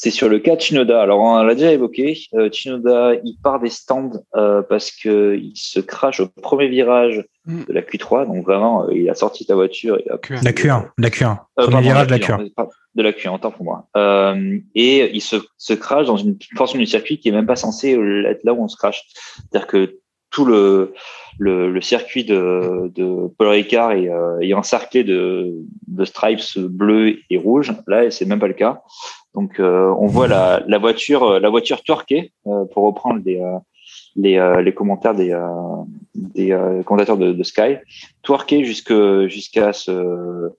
c'est sur le cas de Chinoda. Alors, on l'a déjà évoqué. Euh, Chinoda, il part des stands euh, parce que il se crache au premier virage Mm. de la Q3. Donc, vraiment, euh, il a sorti ta voiture. Et hop, La Q1, la Q1. euh, Premier pardon, virage de la Q1, Q1. pardon, De la Q1, autant pour moi. Euh, et il se, se crache dans une portion du circuit qui est même pas censée être là où on se crache. C'est-à-dire que tout le, le, le circuit de, de Paul Ricard est, euh, est encerclé de, de stripes bleus et rouges. Là, c'est même pas le cas. Donc, euh, on voit la, la voiture, la voiture torquée, euh, pour reprendre les, euh, les, euh, les commentaires des, euh, des euh, commentateurs de, de Sky, twerker jusqu'à se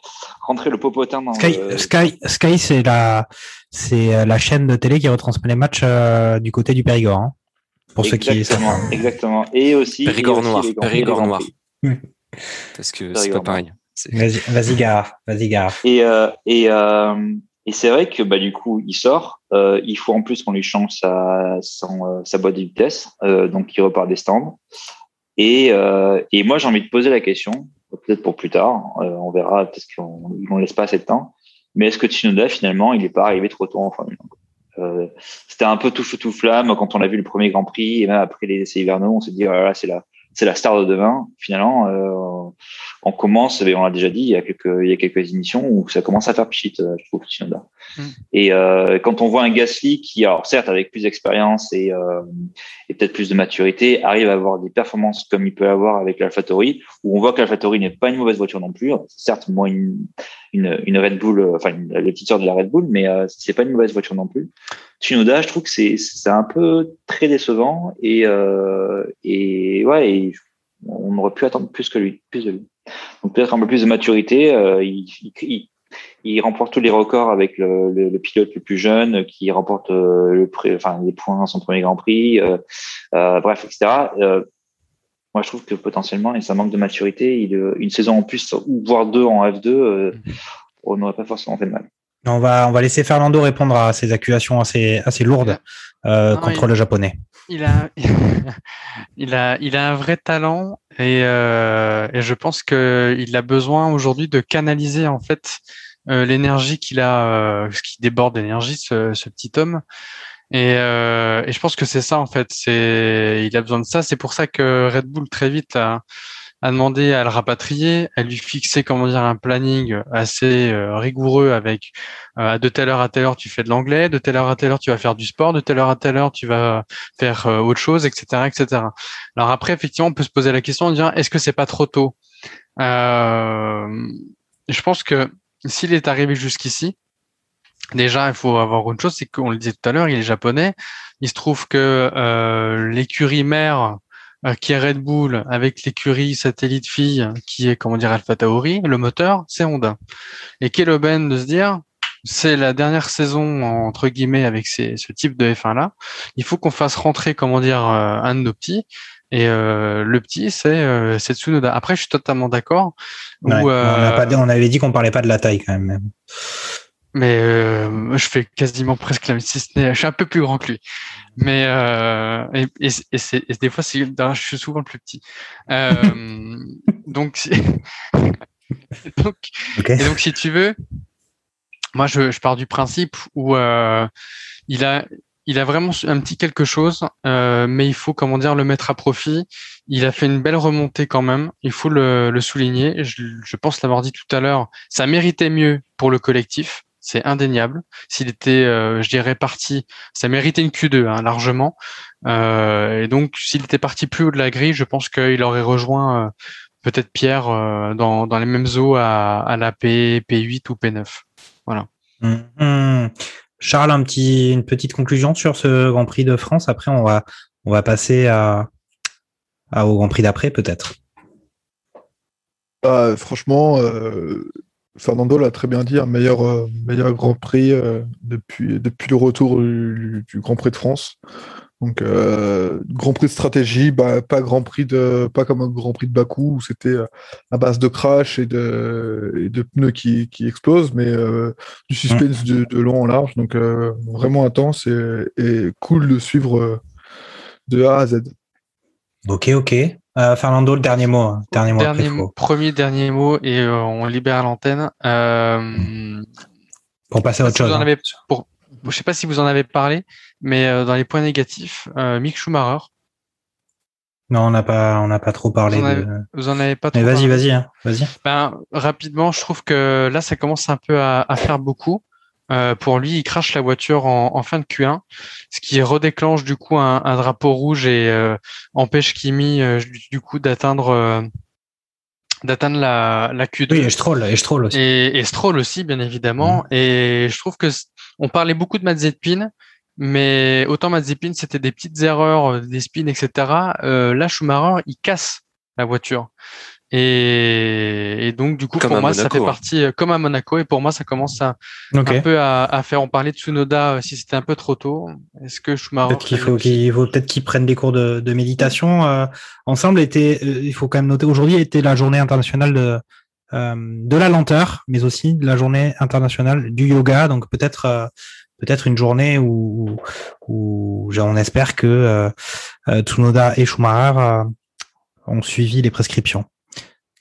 rentrer le popotin dans Sky, le... Sky, Sky c'est la, c'est la chaîne de télé qui retransmet les matchs euh, du côté du Périgord. hein, pour ceux qui. exactement, exactement. Et aussi Périgord et aussi noir, grands- Périgord noir. Parce que c'est pas pareil. Vas-y, vas-y, Gara, vas-y, Gara. Et euh, et euh, et c'est vrai que bah du coup il sort. Euh, il faut en plus qu'on lui change sa son, sa boîte de vitesse, euh, donc il repart des stands. Et euh, et moi j'ai envie de poser la question, peut-être pour plus tard. euh, on verra, peut-être qu'on vont laisse pas assez de temps. Mais est-ce que Tsunoda finalement il n'est pas arrivé trop tôt en Formule 1 euh, C'était un peu tout feu tout flamme quand on a vu le premier Grand Prix et même après les essais hivernaux, on s'est dit oh là là, c'est la c'est la star de demain. Finalement, euh, on commence, et on l'a déjà dit, il y a quelques, il y a quelques émissions où ça commence à faire pchit, euh, je trouve, Tsunoda. Mm. Et euh, quand on voit un Gasly qui, alors certes, avec plus d'expérience et, euh, et peut-être plus de maturité, arrive à avoir des performances comme il peut avoir avec l'AlphaTauri, où on voit que l'AlphaTauri n'est pas une mauvaise voiture non plus. Certes, moins une, une, une Red Bull, euh, enfin une- les petites sœurs de la Red Bull, mais euh, c'est pas une mauvaise voiture non plus. Tsunoda, je trouve que c'est c'est un peu très décevant et euh, et ouais, et on aurait pu attendre plus que lui, plus de lui. Donc peut-être un peu plus de maturité. euh, il, il, il- il remporte tous les records avec le, le, le pilote le plus jeune, qui remporte euh, le pré- enfin les points à son premier Grand Prix, euh, bref, etc. Moi, je trouve que potentiellement, et ça manque de maturité, il, une saison en plus, ou voire deux en F2, euh, on n'aurait pas forcément fait de mal. On va, on va laisser Fernando répondre à ces accusations assez, assez lourdes euh, Non, contre il- le japonais. Il a, il a, il a un vrai talent et, euh, et je pense que il a besoin aujourd'hui de canaliser en fait euh, l'énergie qu'il a, ce qui déborde d'énergie, ce, ce petit homme. Et, et je pense que c'est ça en fait. C'est, il a besoin de ça. C'est pour ça que Red Bull très vite a, a demandé à le rapatrier, à lui fixer comment dire un planning assez euh, rigoureux avec euh, de telle heure à telle heure tu fais de l'anglais, de telle heure à telle heure tu vas faire du sport, de telle heure à telle heure tu vas faire euh, autre chose, etc., etc. Alors après, effectivement, on peut se poser la question de dire est-ce que c'est pas trop tôt? Euh, Je pense que s'il est arrivé jusqu'ici, déjà il faut avoir une chose, c'est qu'on le disait tout à l'heure, il est japonais. Il se trouve que l'écurie mère qui est Red Bull avec l'écurie satellite fille qui est comment dire Alpha Tauri, le moteur c'est Honda. Et quelle aubaine de se dire c'est la dernière saison entre guillemets avec ces, ce type de F1 là. Il faut qu'on fasse rentrer comment dire euh, un de nos petits. Et euh, le petit, c'est euh, Tsunoda. Après, je suis totalement d'accord. Ouais, on, a euh, on avait dit qu'on parlait pas de la taille quand même. Mais euh, je fais quasiment presque la même, si ce n'est, je suis un peu plus grand que lui. Mais euh, et, et, et c'est et des fois, c'est, je suis souvent le plus petit. Euh, donc, si- donc, et donc, si tu veux, moi, je, je pars du principe où euh, il a, il a vraiment un petit quelque chose, euh, mais il faut, comment dire, le mettre à profit. Il a fait une belle remontée quand même. Il faut le, le souligner. Je, je pense l'avoir dit tout à l'heure. Ça méritait mieux pour le collectif. C'est indéniable. S'il était, euh, je dirais, parti, ça méritait une Q2 hein, largement. Euh, et donc, s'il était parti plus haut de la grille, je pense qu'il aurait rejoint euh, peut-être Pierre euh, dans, dans les mêmes eaux à, à la P, P8 ou P9. Voilà. Mhm. Charles, un petit, une petite conclusion sur ce Grand Prix de France. Après, on va, on va passer à, à- au Grand Prix d'après, peut-être. Ah, franchement, euh, Fernando l'a très bien dit, un meilleur, euh, meilleur Grand Prix euh, depuis, le retour du, Grand Prix de France. Donc, euh, Grand Prix de stratégie, bah, pas Grand Prix de, pas comme un Grand Prix de Bakou où c'était à base de crash et de, pneus qui, explosent, mais du suspense de, long en large. Donc, vraiment intense et, cool de suivre de A à Z. Ok, ok. Euh, Fernando, le dernier mot. hein. Dernier mot. Dernier premier dernier mot et euh, on libère l'antenne. Euh, Pour passer à autre si chose. hein. avez- pour, je sais pas si vous en avez parlé, mais dans les points négatifs, Mick Schumacher, Non, on n'a pas, on n'a pas trop parlé Vous en avez- de. vous en avez pas Mais trop vas-y, parlé vas-y, hein, vas-y. Ben, rapidement, je trouve que là, ça commence un peu à, à faire beaucoup. Euh, pour lui, il crache la voiture en, en fin de Q1, ce qui redéclenche du coup un, un drapeau rouge et euh, empêche Kimi euh, du- coup d'atteindre d'atteindre la, la Q2. Oui, et Stroll, et Stroll aussi. Et, et Stroll aussi, bien évidemment. Et je trouve que on parlait beaucoup de Mazepin, mais autant Mazepin, c'était des petites erreurs, des spins, etc. Là, Schumacher, il casse la voiture. Et, et donc, du coup, Comme pour moi, ça Monaco, fait hein. partie, euh, comme à Monaco, et pour moi, ça commence à, un peu à, à faire. On parlait de Tsunoda, euh, si c'était un peu trop tôt. Est-ce que Schumacher. Peut-être qu'il faut qu'il faut peut-être qu'ils prennent des cours de, de méditation. Euh, ensemble, était, euh, il faut quand même noter aujourd'hui était la journée internationale de euh, de la lenteur, mais aussi la journée internationale du yoga. Donc peut-être euh, peut-être une journée où où, où on espère que Tsunoda et Schumacher euh, ont suivi les prescriptions.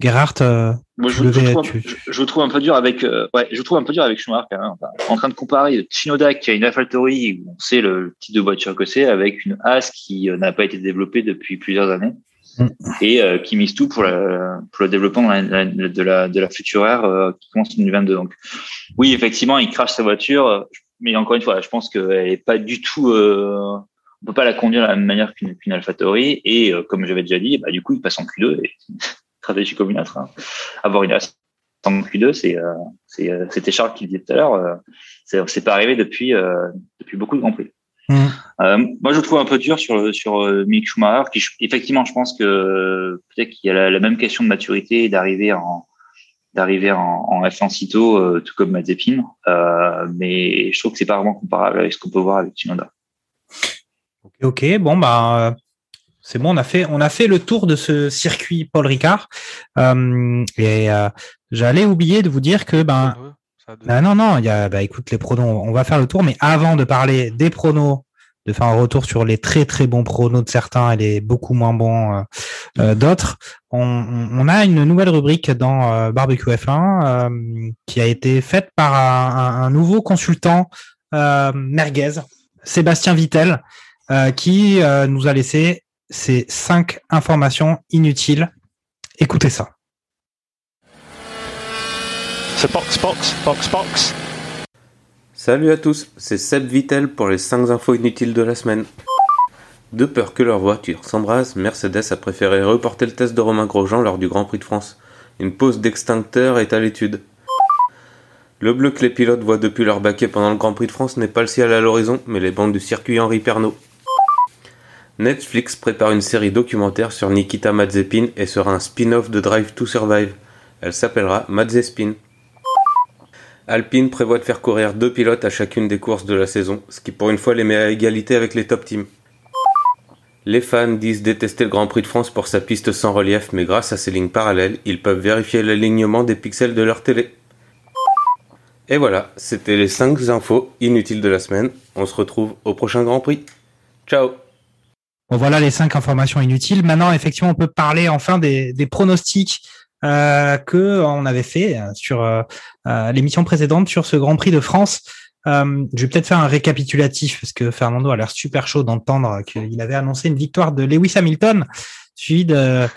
Gerhardt, euh, Moi, je, trouve, tu- je, je trouve un peu dur avec, euh, ouais, je trouve un peu dur avec Schumacher quand même. En train de comparer Tsunoda qui a une AlphaTauri on sait le type de voiture que c'est avec une As qui euh, n'a pas été développée depuis plusieurs années Mm. et euh, qui mise tout pour, la- pour le développement de la, de la, de la future ère euh, qui commence en 2022. Donc, oui, effectivement, il crache sa voiture, mais encore une fois, je pense qu'elle est pas du tout. Euh, on peut pas la conduire de la même manière qu'une qu'une AlphaTauri et euh, comme j'avais déjà dit, bah, du coup, il passe en Q2 et stratégie comme une autre. hein. Avoir une As en Q2, c'est, euh, c'est, c'était Charles qui le disait tout à l'heure, euh, c'est, pas arrivé depuis, euh, depuis beaucoup de Grands Prix. Mm. Euh, moi, je le trouve un peu dur sur, sur Mick Schumacher, qui, effectivement, je pense que peut-être qu'il y a la, la même question de maturité d'arriver en, d'arriver en, en F1 sitôt, euh, tout comme Mazepin, mais je trouve que c'est pas vraiment comparable avec ce qu'on peut voir avec Tsunoda. Ok, bon bah c'est bon, on a fait on a fait le tour de ce circuit Paul Ricard. Euh, et euh, j'allais oublier de vous dire que ben ah non non, il y a bah écoute les pronos, on va faire le tour, mais avant de parler des pronos, de faire un retour sur les très très bons pronos de certains et les beaucoup moins bons euh, euh, d'autres, on, a une nouvelle rubrique dans euh, Barbecue F1 euh, qui a été faite par un, un- un nouveau consultant euh, merguez, Sébastien Vittel euh, qui euh, nous a laissé ces cinq informations inutiles. Écoutez ça. C'est box, box, box, box. Salut à tous, c'est Seb Vittel pour les 5 infos inutiles de la semaine. De peur que leur voiture s'embrase, Mercedes a préféré reporter le test de Romain Grosjean lors du Grand Prix de France. Une pause d'extincteur est à l'étude. Le bleu que les pilotes voient depuis leur baquet pendant le Grand Prix de France n'est pas le ciel à l'horizon, mais les bandes du circuit Henri Pernot. Netflix prépare une série documentaire sur Nikita Mazepin et sera un spin-off de Drive to Survive. Elle s'appellera Mazespin. Alpine prévoit de faire courir deux pilotes à chacune des courses de la saison, ce qui pour une fois les met à égalité avec les top teams. Les fans disent détester le Grand Prix de France pour sa piste sans relief, mais grâce à ces lignes parallèles, ils peuvent vérifier l'alignement des pixels de leur télé. Et voilà, c'était les 5 infos inutiles de la semaine. On se retrouve au prochain Grand Prix. Ciao Bon, voilà les cinq informations inutiles. Maintenant, effectivement, on peut parler enfin des, pronostics euh, que on avait fait euh, sur euh, euh, l'émission précédente sur ce Grand Prix de France. Euh, je vais peut-être faire un récapitulatif parce que Fernando a l'air super chaud d'entendre qu'il avait annoncé une victoire de Lewis Hamilton, suivi de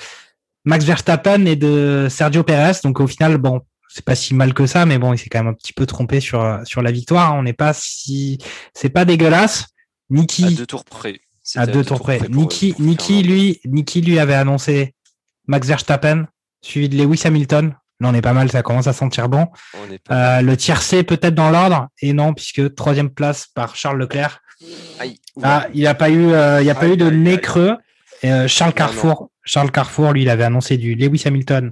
Max Verstappen et de Sergio Perez. Donc au final, bon, c'est pas si mal que ça, mais bon, il s'est quand même un petit peu trompé sur sur la victoire. On n'est pas si, c'est pas dégueulasse. Niki À deux tours près. À deux tours près. Fernando. lui, avait annoncé Max Verstappen, suivi de Lewis Hamilton. Là, on est pas mal, ça commence à sentir bon. Euh, le tiercé peut-être dans l'ordre, et non, puisque troisième place par Charles Leclerc. Aïe. Ah, il n'y a pas eu, euh, il a pas eu de aïe, nez creux. Et, euh, Charles Non, Carrefour, Charles Carrefour, lui, il avait annoncé du Lewis Hamilton,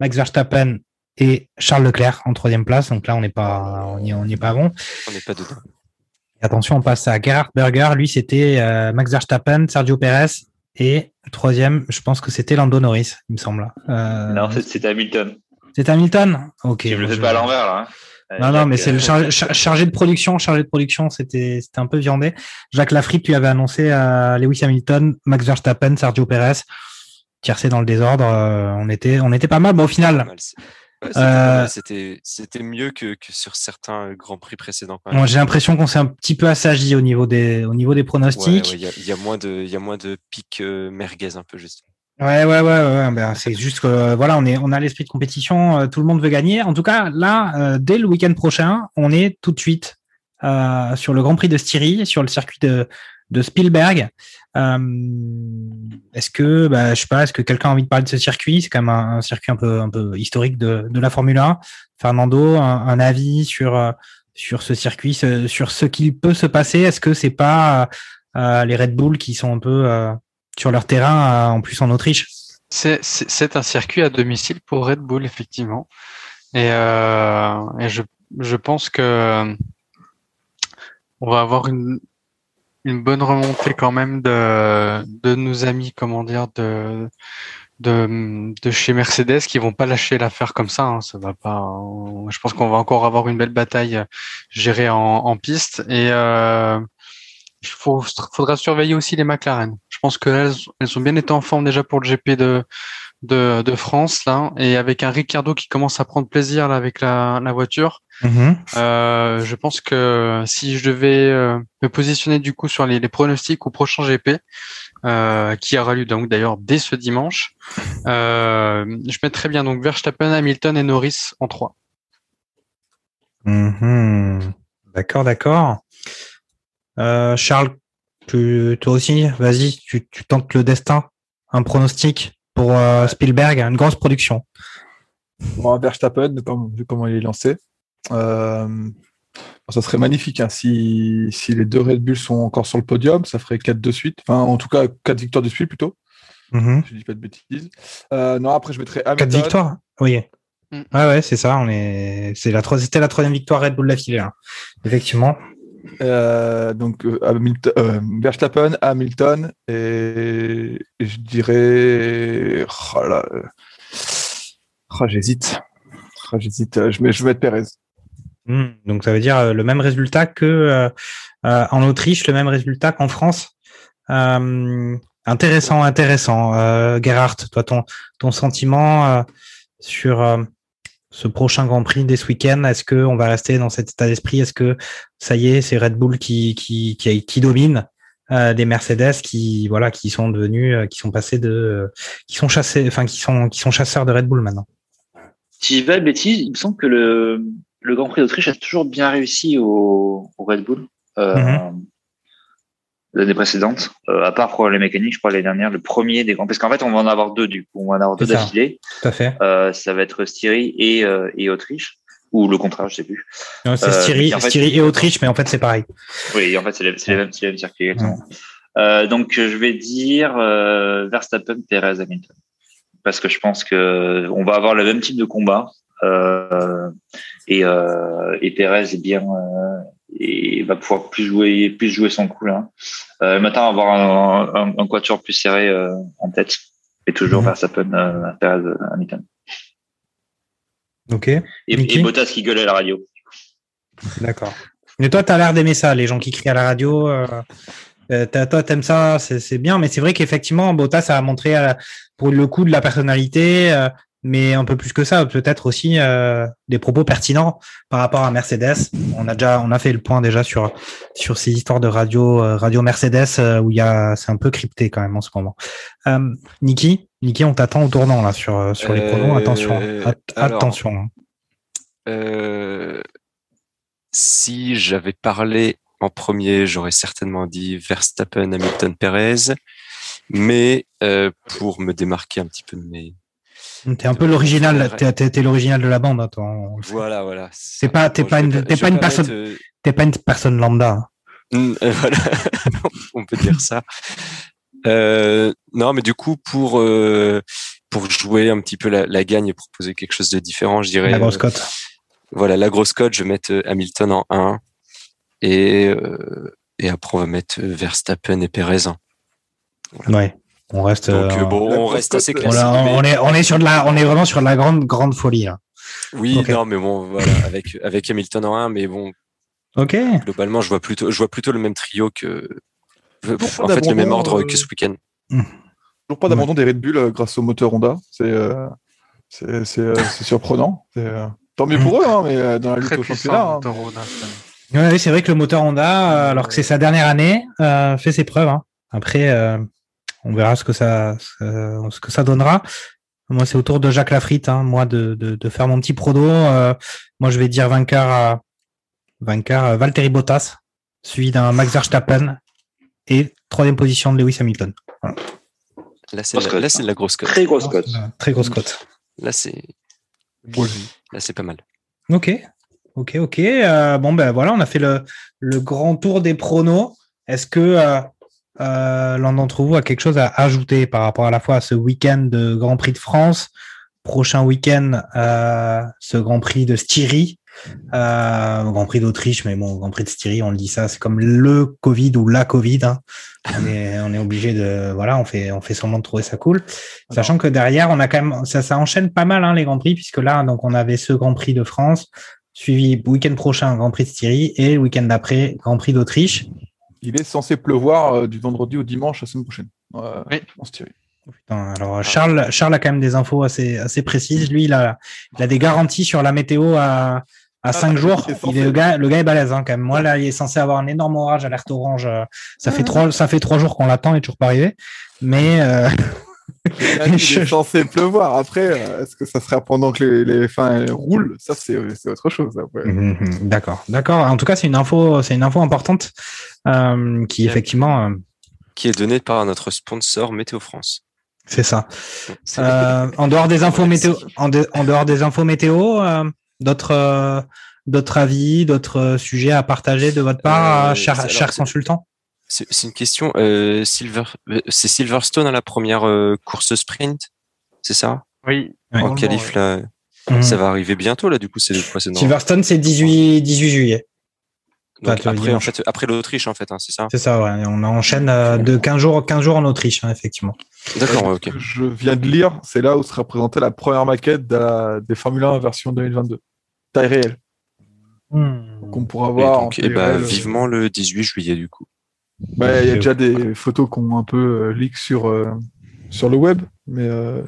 Max Verstappen et Charles Leclerc en troisième place. Donc là, on n'est pas, on n'y on n'y est pas bon. On n'est pas dedans. Attention, on passe à Gerhard Berger. Lui, c'était euh, Max Verstappen, Sergio Perez. Et troisième, je pense que c'était Lando Norris, il me semble. Euh, Non, c'est- c'était Hamilton. c'est Hamilton? Ok. Je me le fais je- pas à l'envers, là. hein. Non, non, mais c'est le euh, char- char- chargé de production. Chargé de production, c'était c'était un peu viandé. Jacques Lafrippe lui avait annoncé à Lewis Hamilton, Max Verstappen, Sergio Perez. Tiercé dans le désordre. euh, on était on était pas mal. Bon, au final, ouais, c'était Euh, C'était mieux que, que sur certains euh, grands prix précédents. J'ai l'impression qu'on s'est un petit peu assagi au niveau des au niveau des pronostics. ouais, Il y, a, il y a moins de il y a moins de pics euh, merguez un peu juste. Ouais, ouais, ouais, ouais. Ben, c'est juste que voilà, on est, on a l'esprit de compétition. euh, tout le monde veut gagner. En tout cas, là, dès le week-end prochain, on est tout de suite sur le Grand Prix de Styrie, sur le circuit de, de Spielberg. Euh, est-ce que, bah, je sais pas, est-ce que quelqu'un a envie de parler de ce circuit? C'est quand même un, circuit un peu, un peu historique de, de la Formule 1. Fernando, un, un avis sur euh, sur ce circuit, sur ce qu'il peut se passer? Est-ce que c'est pas euh, les Red Bull qui sont un peu euh, sur leur terrain, euh, en plus en Autriche? C'est- un circuit à domicile pour Red Bull, effectivement. Et, euh, et je, je pense que euh, on va avoir une, une bonne remontée quand même de, de nos amis, comment dire, de, de, chez Mercedes qui vont pas lâcher l'affaire comme ça. hein. Ça va pas. Je pense qu'on va encore avoir une belle bataille gérée en, piste et euh, il faudra surveiller aussi les McLaren. Je pense que elles, elles ont bien été en forme déjà pour le GP de, de, de France là, et avec un Ricardo qui commence à prendre plaisir là avec la, la voiture. Euh, je pense que si je devais euh, me positionner du coup sur les, les pronostics au prochain GP, euh, qui aura lieu donc d'ailleurs dès ce dimanche, euh, je mettrais bien donc Verstappen, Hamilton et Norris en 3. Mhm. D'accord, d'accord. Euh, Charles, tu, toi aussi, vas-y, tu, tu tentes le destin. Un pronostic? Pour euh, Spielberg, une grosse production. Bon, Verstappen, comme, vu comment il est lancé. Euh, bon, ça serait magnifique hein, si, si les deux Red Bull sont encore sur le podium. Ça ferait 4 de suite. Enfin, en tout cas, 4 victoires de suite plutôt. Mhm. Si je dis pas de bêtises. Euh, non, après, je mettrais Quatre Hamilton. victoires? Oui. Mm. Ouais, ouais, c'est ça. On est, c'est la troisième, c'était la troisième victoire Red Bull d'affilée. hein. Effectivement. Euh, donc euh, Hamilton, euh, Verstappen, Hamilton et, je dirais oh euh, oh, j'hésite Oh, j'hésite je, vais mettre Perez Hmm, Donc ça veut dire le même résultat que euh, en Autriche, le même résultat qu'en France. Intéressant, intéressant. Gerhard, toi, ton, ton sentiment sur ce prochain Grand Prix dès ce week-end, est-ce que on va rester dans cet état d'esprit? Est-ce que ça y est, c'est Red Bull qui qui qui, qui domine euh, des Mercedes qui voilà qui sont devenus euh, qui sont passés de euh, qui sont chassés enfin qui sont qui sont chasseurs de Red Bull maintenant. Si je de bêtises, il me semble que le, le Grand Prix d'Autriche a toujours bien réussi au, au Red Bull. Euh, Mhm. L'année précédente, euh, à part pour les mécaniques, je crois l'année dernière, le premier des grands. Parce qu'en fait, on va en avoir deux du coup. On va en avoir deux d'affilée. Tout à fait. Euh, ça va être Styrie et, euh, et Autriche. Ou le contraire, je sais plus. Non, C'est Styrie, mais en fait, Styrie et Autriche, mais en fait c'est pareil. Oui, en fait, c'est les, mêmes, c'est les mêmes circuits. Euh, donc, je vais dire Verstappen, Perez, Hamilton. Parce que je pense que on va avoir le même type de combat. Et, et Perez est bien et va pouvoir plus jouer plus jouer son coup là. Euh, va avoir un, un, un quatuor plus serré euh, en tête. Et toujours Mhm. Verstappen, euh, Perez, Hamilton. Ok. Et, et Bottas qui gueule à la radio. D'accord. Mais toi, tu as l'air d'aimer ça, les gens qui crient à la radio. Euh, euh, t'as- toi, t'aimes ça, c'est c'est bien. Mais c'est vrai qu'effectivement, Bottas a montré euh, pour le coup de la personnalité, euh, mais un peu plus que ça, peut-être aussi euh, des propos pertinents par rapport à Mercedes. On a déjà, on a fait le point déjà sur sur ces histoires de radio, euh, radio Mercedes euh, où il y a, c'est un peu crypté quand même en ce moment. Euh, Niki, Niki, on t'attend au tournant là sur euh, sur les Euh, pronos. Attention, At- alors, attention. hein. Euh, si j'avais parlé en premier, j'aurais certainement dit Verstappen, Hamilton, Perez. Mais euh, pour me démarquer un petit peu de mes... T'es un peu l'original, t'es, t'es- t'es l'original de la bande, hein, toi. Voilà, voilà. C'est pas, t'es pas une, t'es pas une personne, euh, t'es pas une personne lambda. hein. Mm, euh, voilà, on peut dire ça. Euh, non, mais du coup, pour euh, pour jouer un petit peu la, la gagne et proposer quelque chose de différent, je dirais. La grosse cote. voilà, la grosse cote, je vais mettre Hamilton en 1 Et, euh, et après, on va mettre Verstappen et Perez. Ouais. On reste. Donc, euh, euh, bon, on reste assez on, classique. on- mais- on est, on est sur de la, on est vraiment sur de la grande, grande folie là. Oui, non, mais bon, voilà, avec, avec Hamilton en 1, mais bon, Ok. globalement, je vois plutôt, je vois plutôt le même trio que, Toujours en fait, le même ordre euh, que ce week-end. Toujours pas d'abandon des Red Bull euh, grâce au moteur Honda. C'est euh, c'est euh, surprenant. Euh, tant mieux pour eux, hein, mais euh, dans la lutte Très au puissant, championnat. hein. Honda. Ouais, oui, c'est vrai que le moteur Honda, euh, alors que c'est sa dernière année, euh, fait ses preuves. hein. Après, euh, on verra ce que ça, ce, que ça donnera. Moi, c'est au tour de Jacques Lafritte, hein, moi, de, de, de faire mon petit prodo. Euh, moi, je vais dire vainqueur, à, vainqueur Valtteri Bottas, suivi d'un Max Verstappen et troisième position de Lewis Hamilton. Là, c'est là, de la grosse cote. Très grosse cote. Euh, Très grosse cote. Là, c'est, là, c'est pas mal. Ok, ok, ok. Euh, bon, ben voilà, on a fait le, le grand tour des pronos. Est-ce que euh, l'un d'entre vous a quelque chose à ajouter par rapport à la fois à ce week-end de Grand Prix de France, prochain week-end, euh, ce Grand Prix de Styrie, euh, Grand Prix d'Autriche, mais bon, Grand Prix de Styrie, on le dit ça, c'est comme le Covid ou la Covid. hein. On est, on est obligé de, voilà, on fait, on fait semblant de trouver ça cool. Sachant que derrière, on a quand même, ça, ça enchaîne pas mal hein, les grands prix, puisque là, donc on avait ce Grand Prix de France, suivi week-end prochain Grand Prix de Styrie et week-end d'après Grand Prix d'Autriche. Il est censé pleuvoir euh, du vendredi au dimanche la semaine prochaine. Euh, Oui. en Styrie. Putain, alors Charles, Charles a quand même des infos assez, assez précises. Lui, il a, il a des garanties sur la météo à, à 5 jours. il est censé. Il est, le gars, le gars est balèze hein, quand même. Moi là, il est censé avoir un énorme orage, alerte orange. euh, Ça fait trois, ça fait trois jours qu'on l'attend, il est toujours pas arrivé. Mais euh, Il est censé pleuvoir. Après, euh, est-ce que ça sera pendant que les, les fins roulent? Ça, c'est c'est autre chose. Après. Mhm, D'accord, d'accord. En tout cas, c'est une info, c'est une info importante euh, qui effectivement, euh, Qui est donné par notre sponsor Météo France. c'est ça. Euh, en dehors des infos météo, en, de- en dehors des infos météo, euh, d'autres, euh, d'autres avis, d'autres sujets à partager de votre part, Euh, cher, cher consultant. C'est une question. Euh, Silver, euh, c'est Silverstone à la première euh, course sprint, c'est ça? Oui. En qualif là, Mhm. ça va arriver bientôt là. Du coup, c'est Silverstone, c'est 18, 18 juillet. donc, Enfin, le après, en fait, après l'Autriche en fait, hein, c'est ça? C'est ça, ouais. On enchaîne euh, de 15 jours, 15 jours en Autriche, hein, effectivement. D'accord, ouais, ok. Je viens de lire, c'est là où sera présentée la première maquette de la- des Formule 1 version 2022. Taille réelle. Donc on pourra Et voir. donc, eh taille réelle, euh, vivement le 18 juillet du coup. Bah, Il y a déjà des photos qui ont un peu euh, leak sur, euh, sur le web, mais, euh,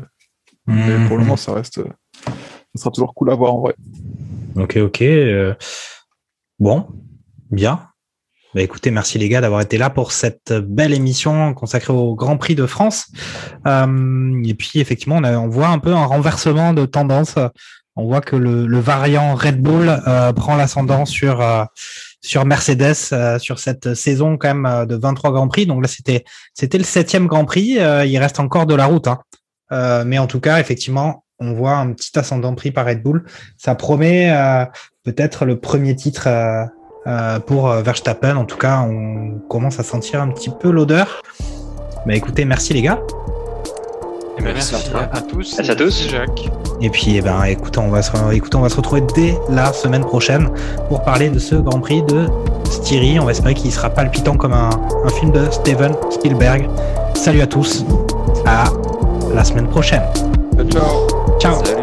mais pour le moment, ça reste. ça sera toujours cool à voir en vrai. Ok, ok. euh, Bon, bien. Bah, écoutez, merci les gars d'avoir été là pour cette belle émission consacrée au Grand Prix de France. Et puis effectivement, on, a- on voit un peu un renversement de tendance. On voit que le, variant Red Bull euh, prend l'ascendant sur euh, sur Mercedes euh, sur cette saison quand même de 23 Grands Prix. Donc là, c'était c'était le septième Grand Prix. Il reste encore de la route, hein. Mais en tout cas, effectivement, on voit un petit ascendant pris par Red Bull. Ça promet peut-être le premier titre pour Verstappen. En tout cas, on commence à sentir un petit peu l'odeur. Mais écoutez, merci les gars. Eh ben, Merci merci à toi. à, à tous. Merci à tous. Jacques. Et puis, eh ben, écoutez, on va se, écoutez, on va se retrouver dès la semaine prochaine pour parler de ce Grand Prix de Styrie. On va espérer qu'il sera palpitant comme un, un film de Steven Spielberg. Salut à tous. À la semaine prochaine. Ciao. Ciao. Salut.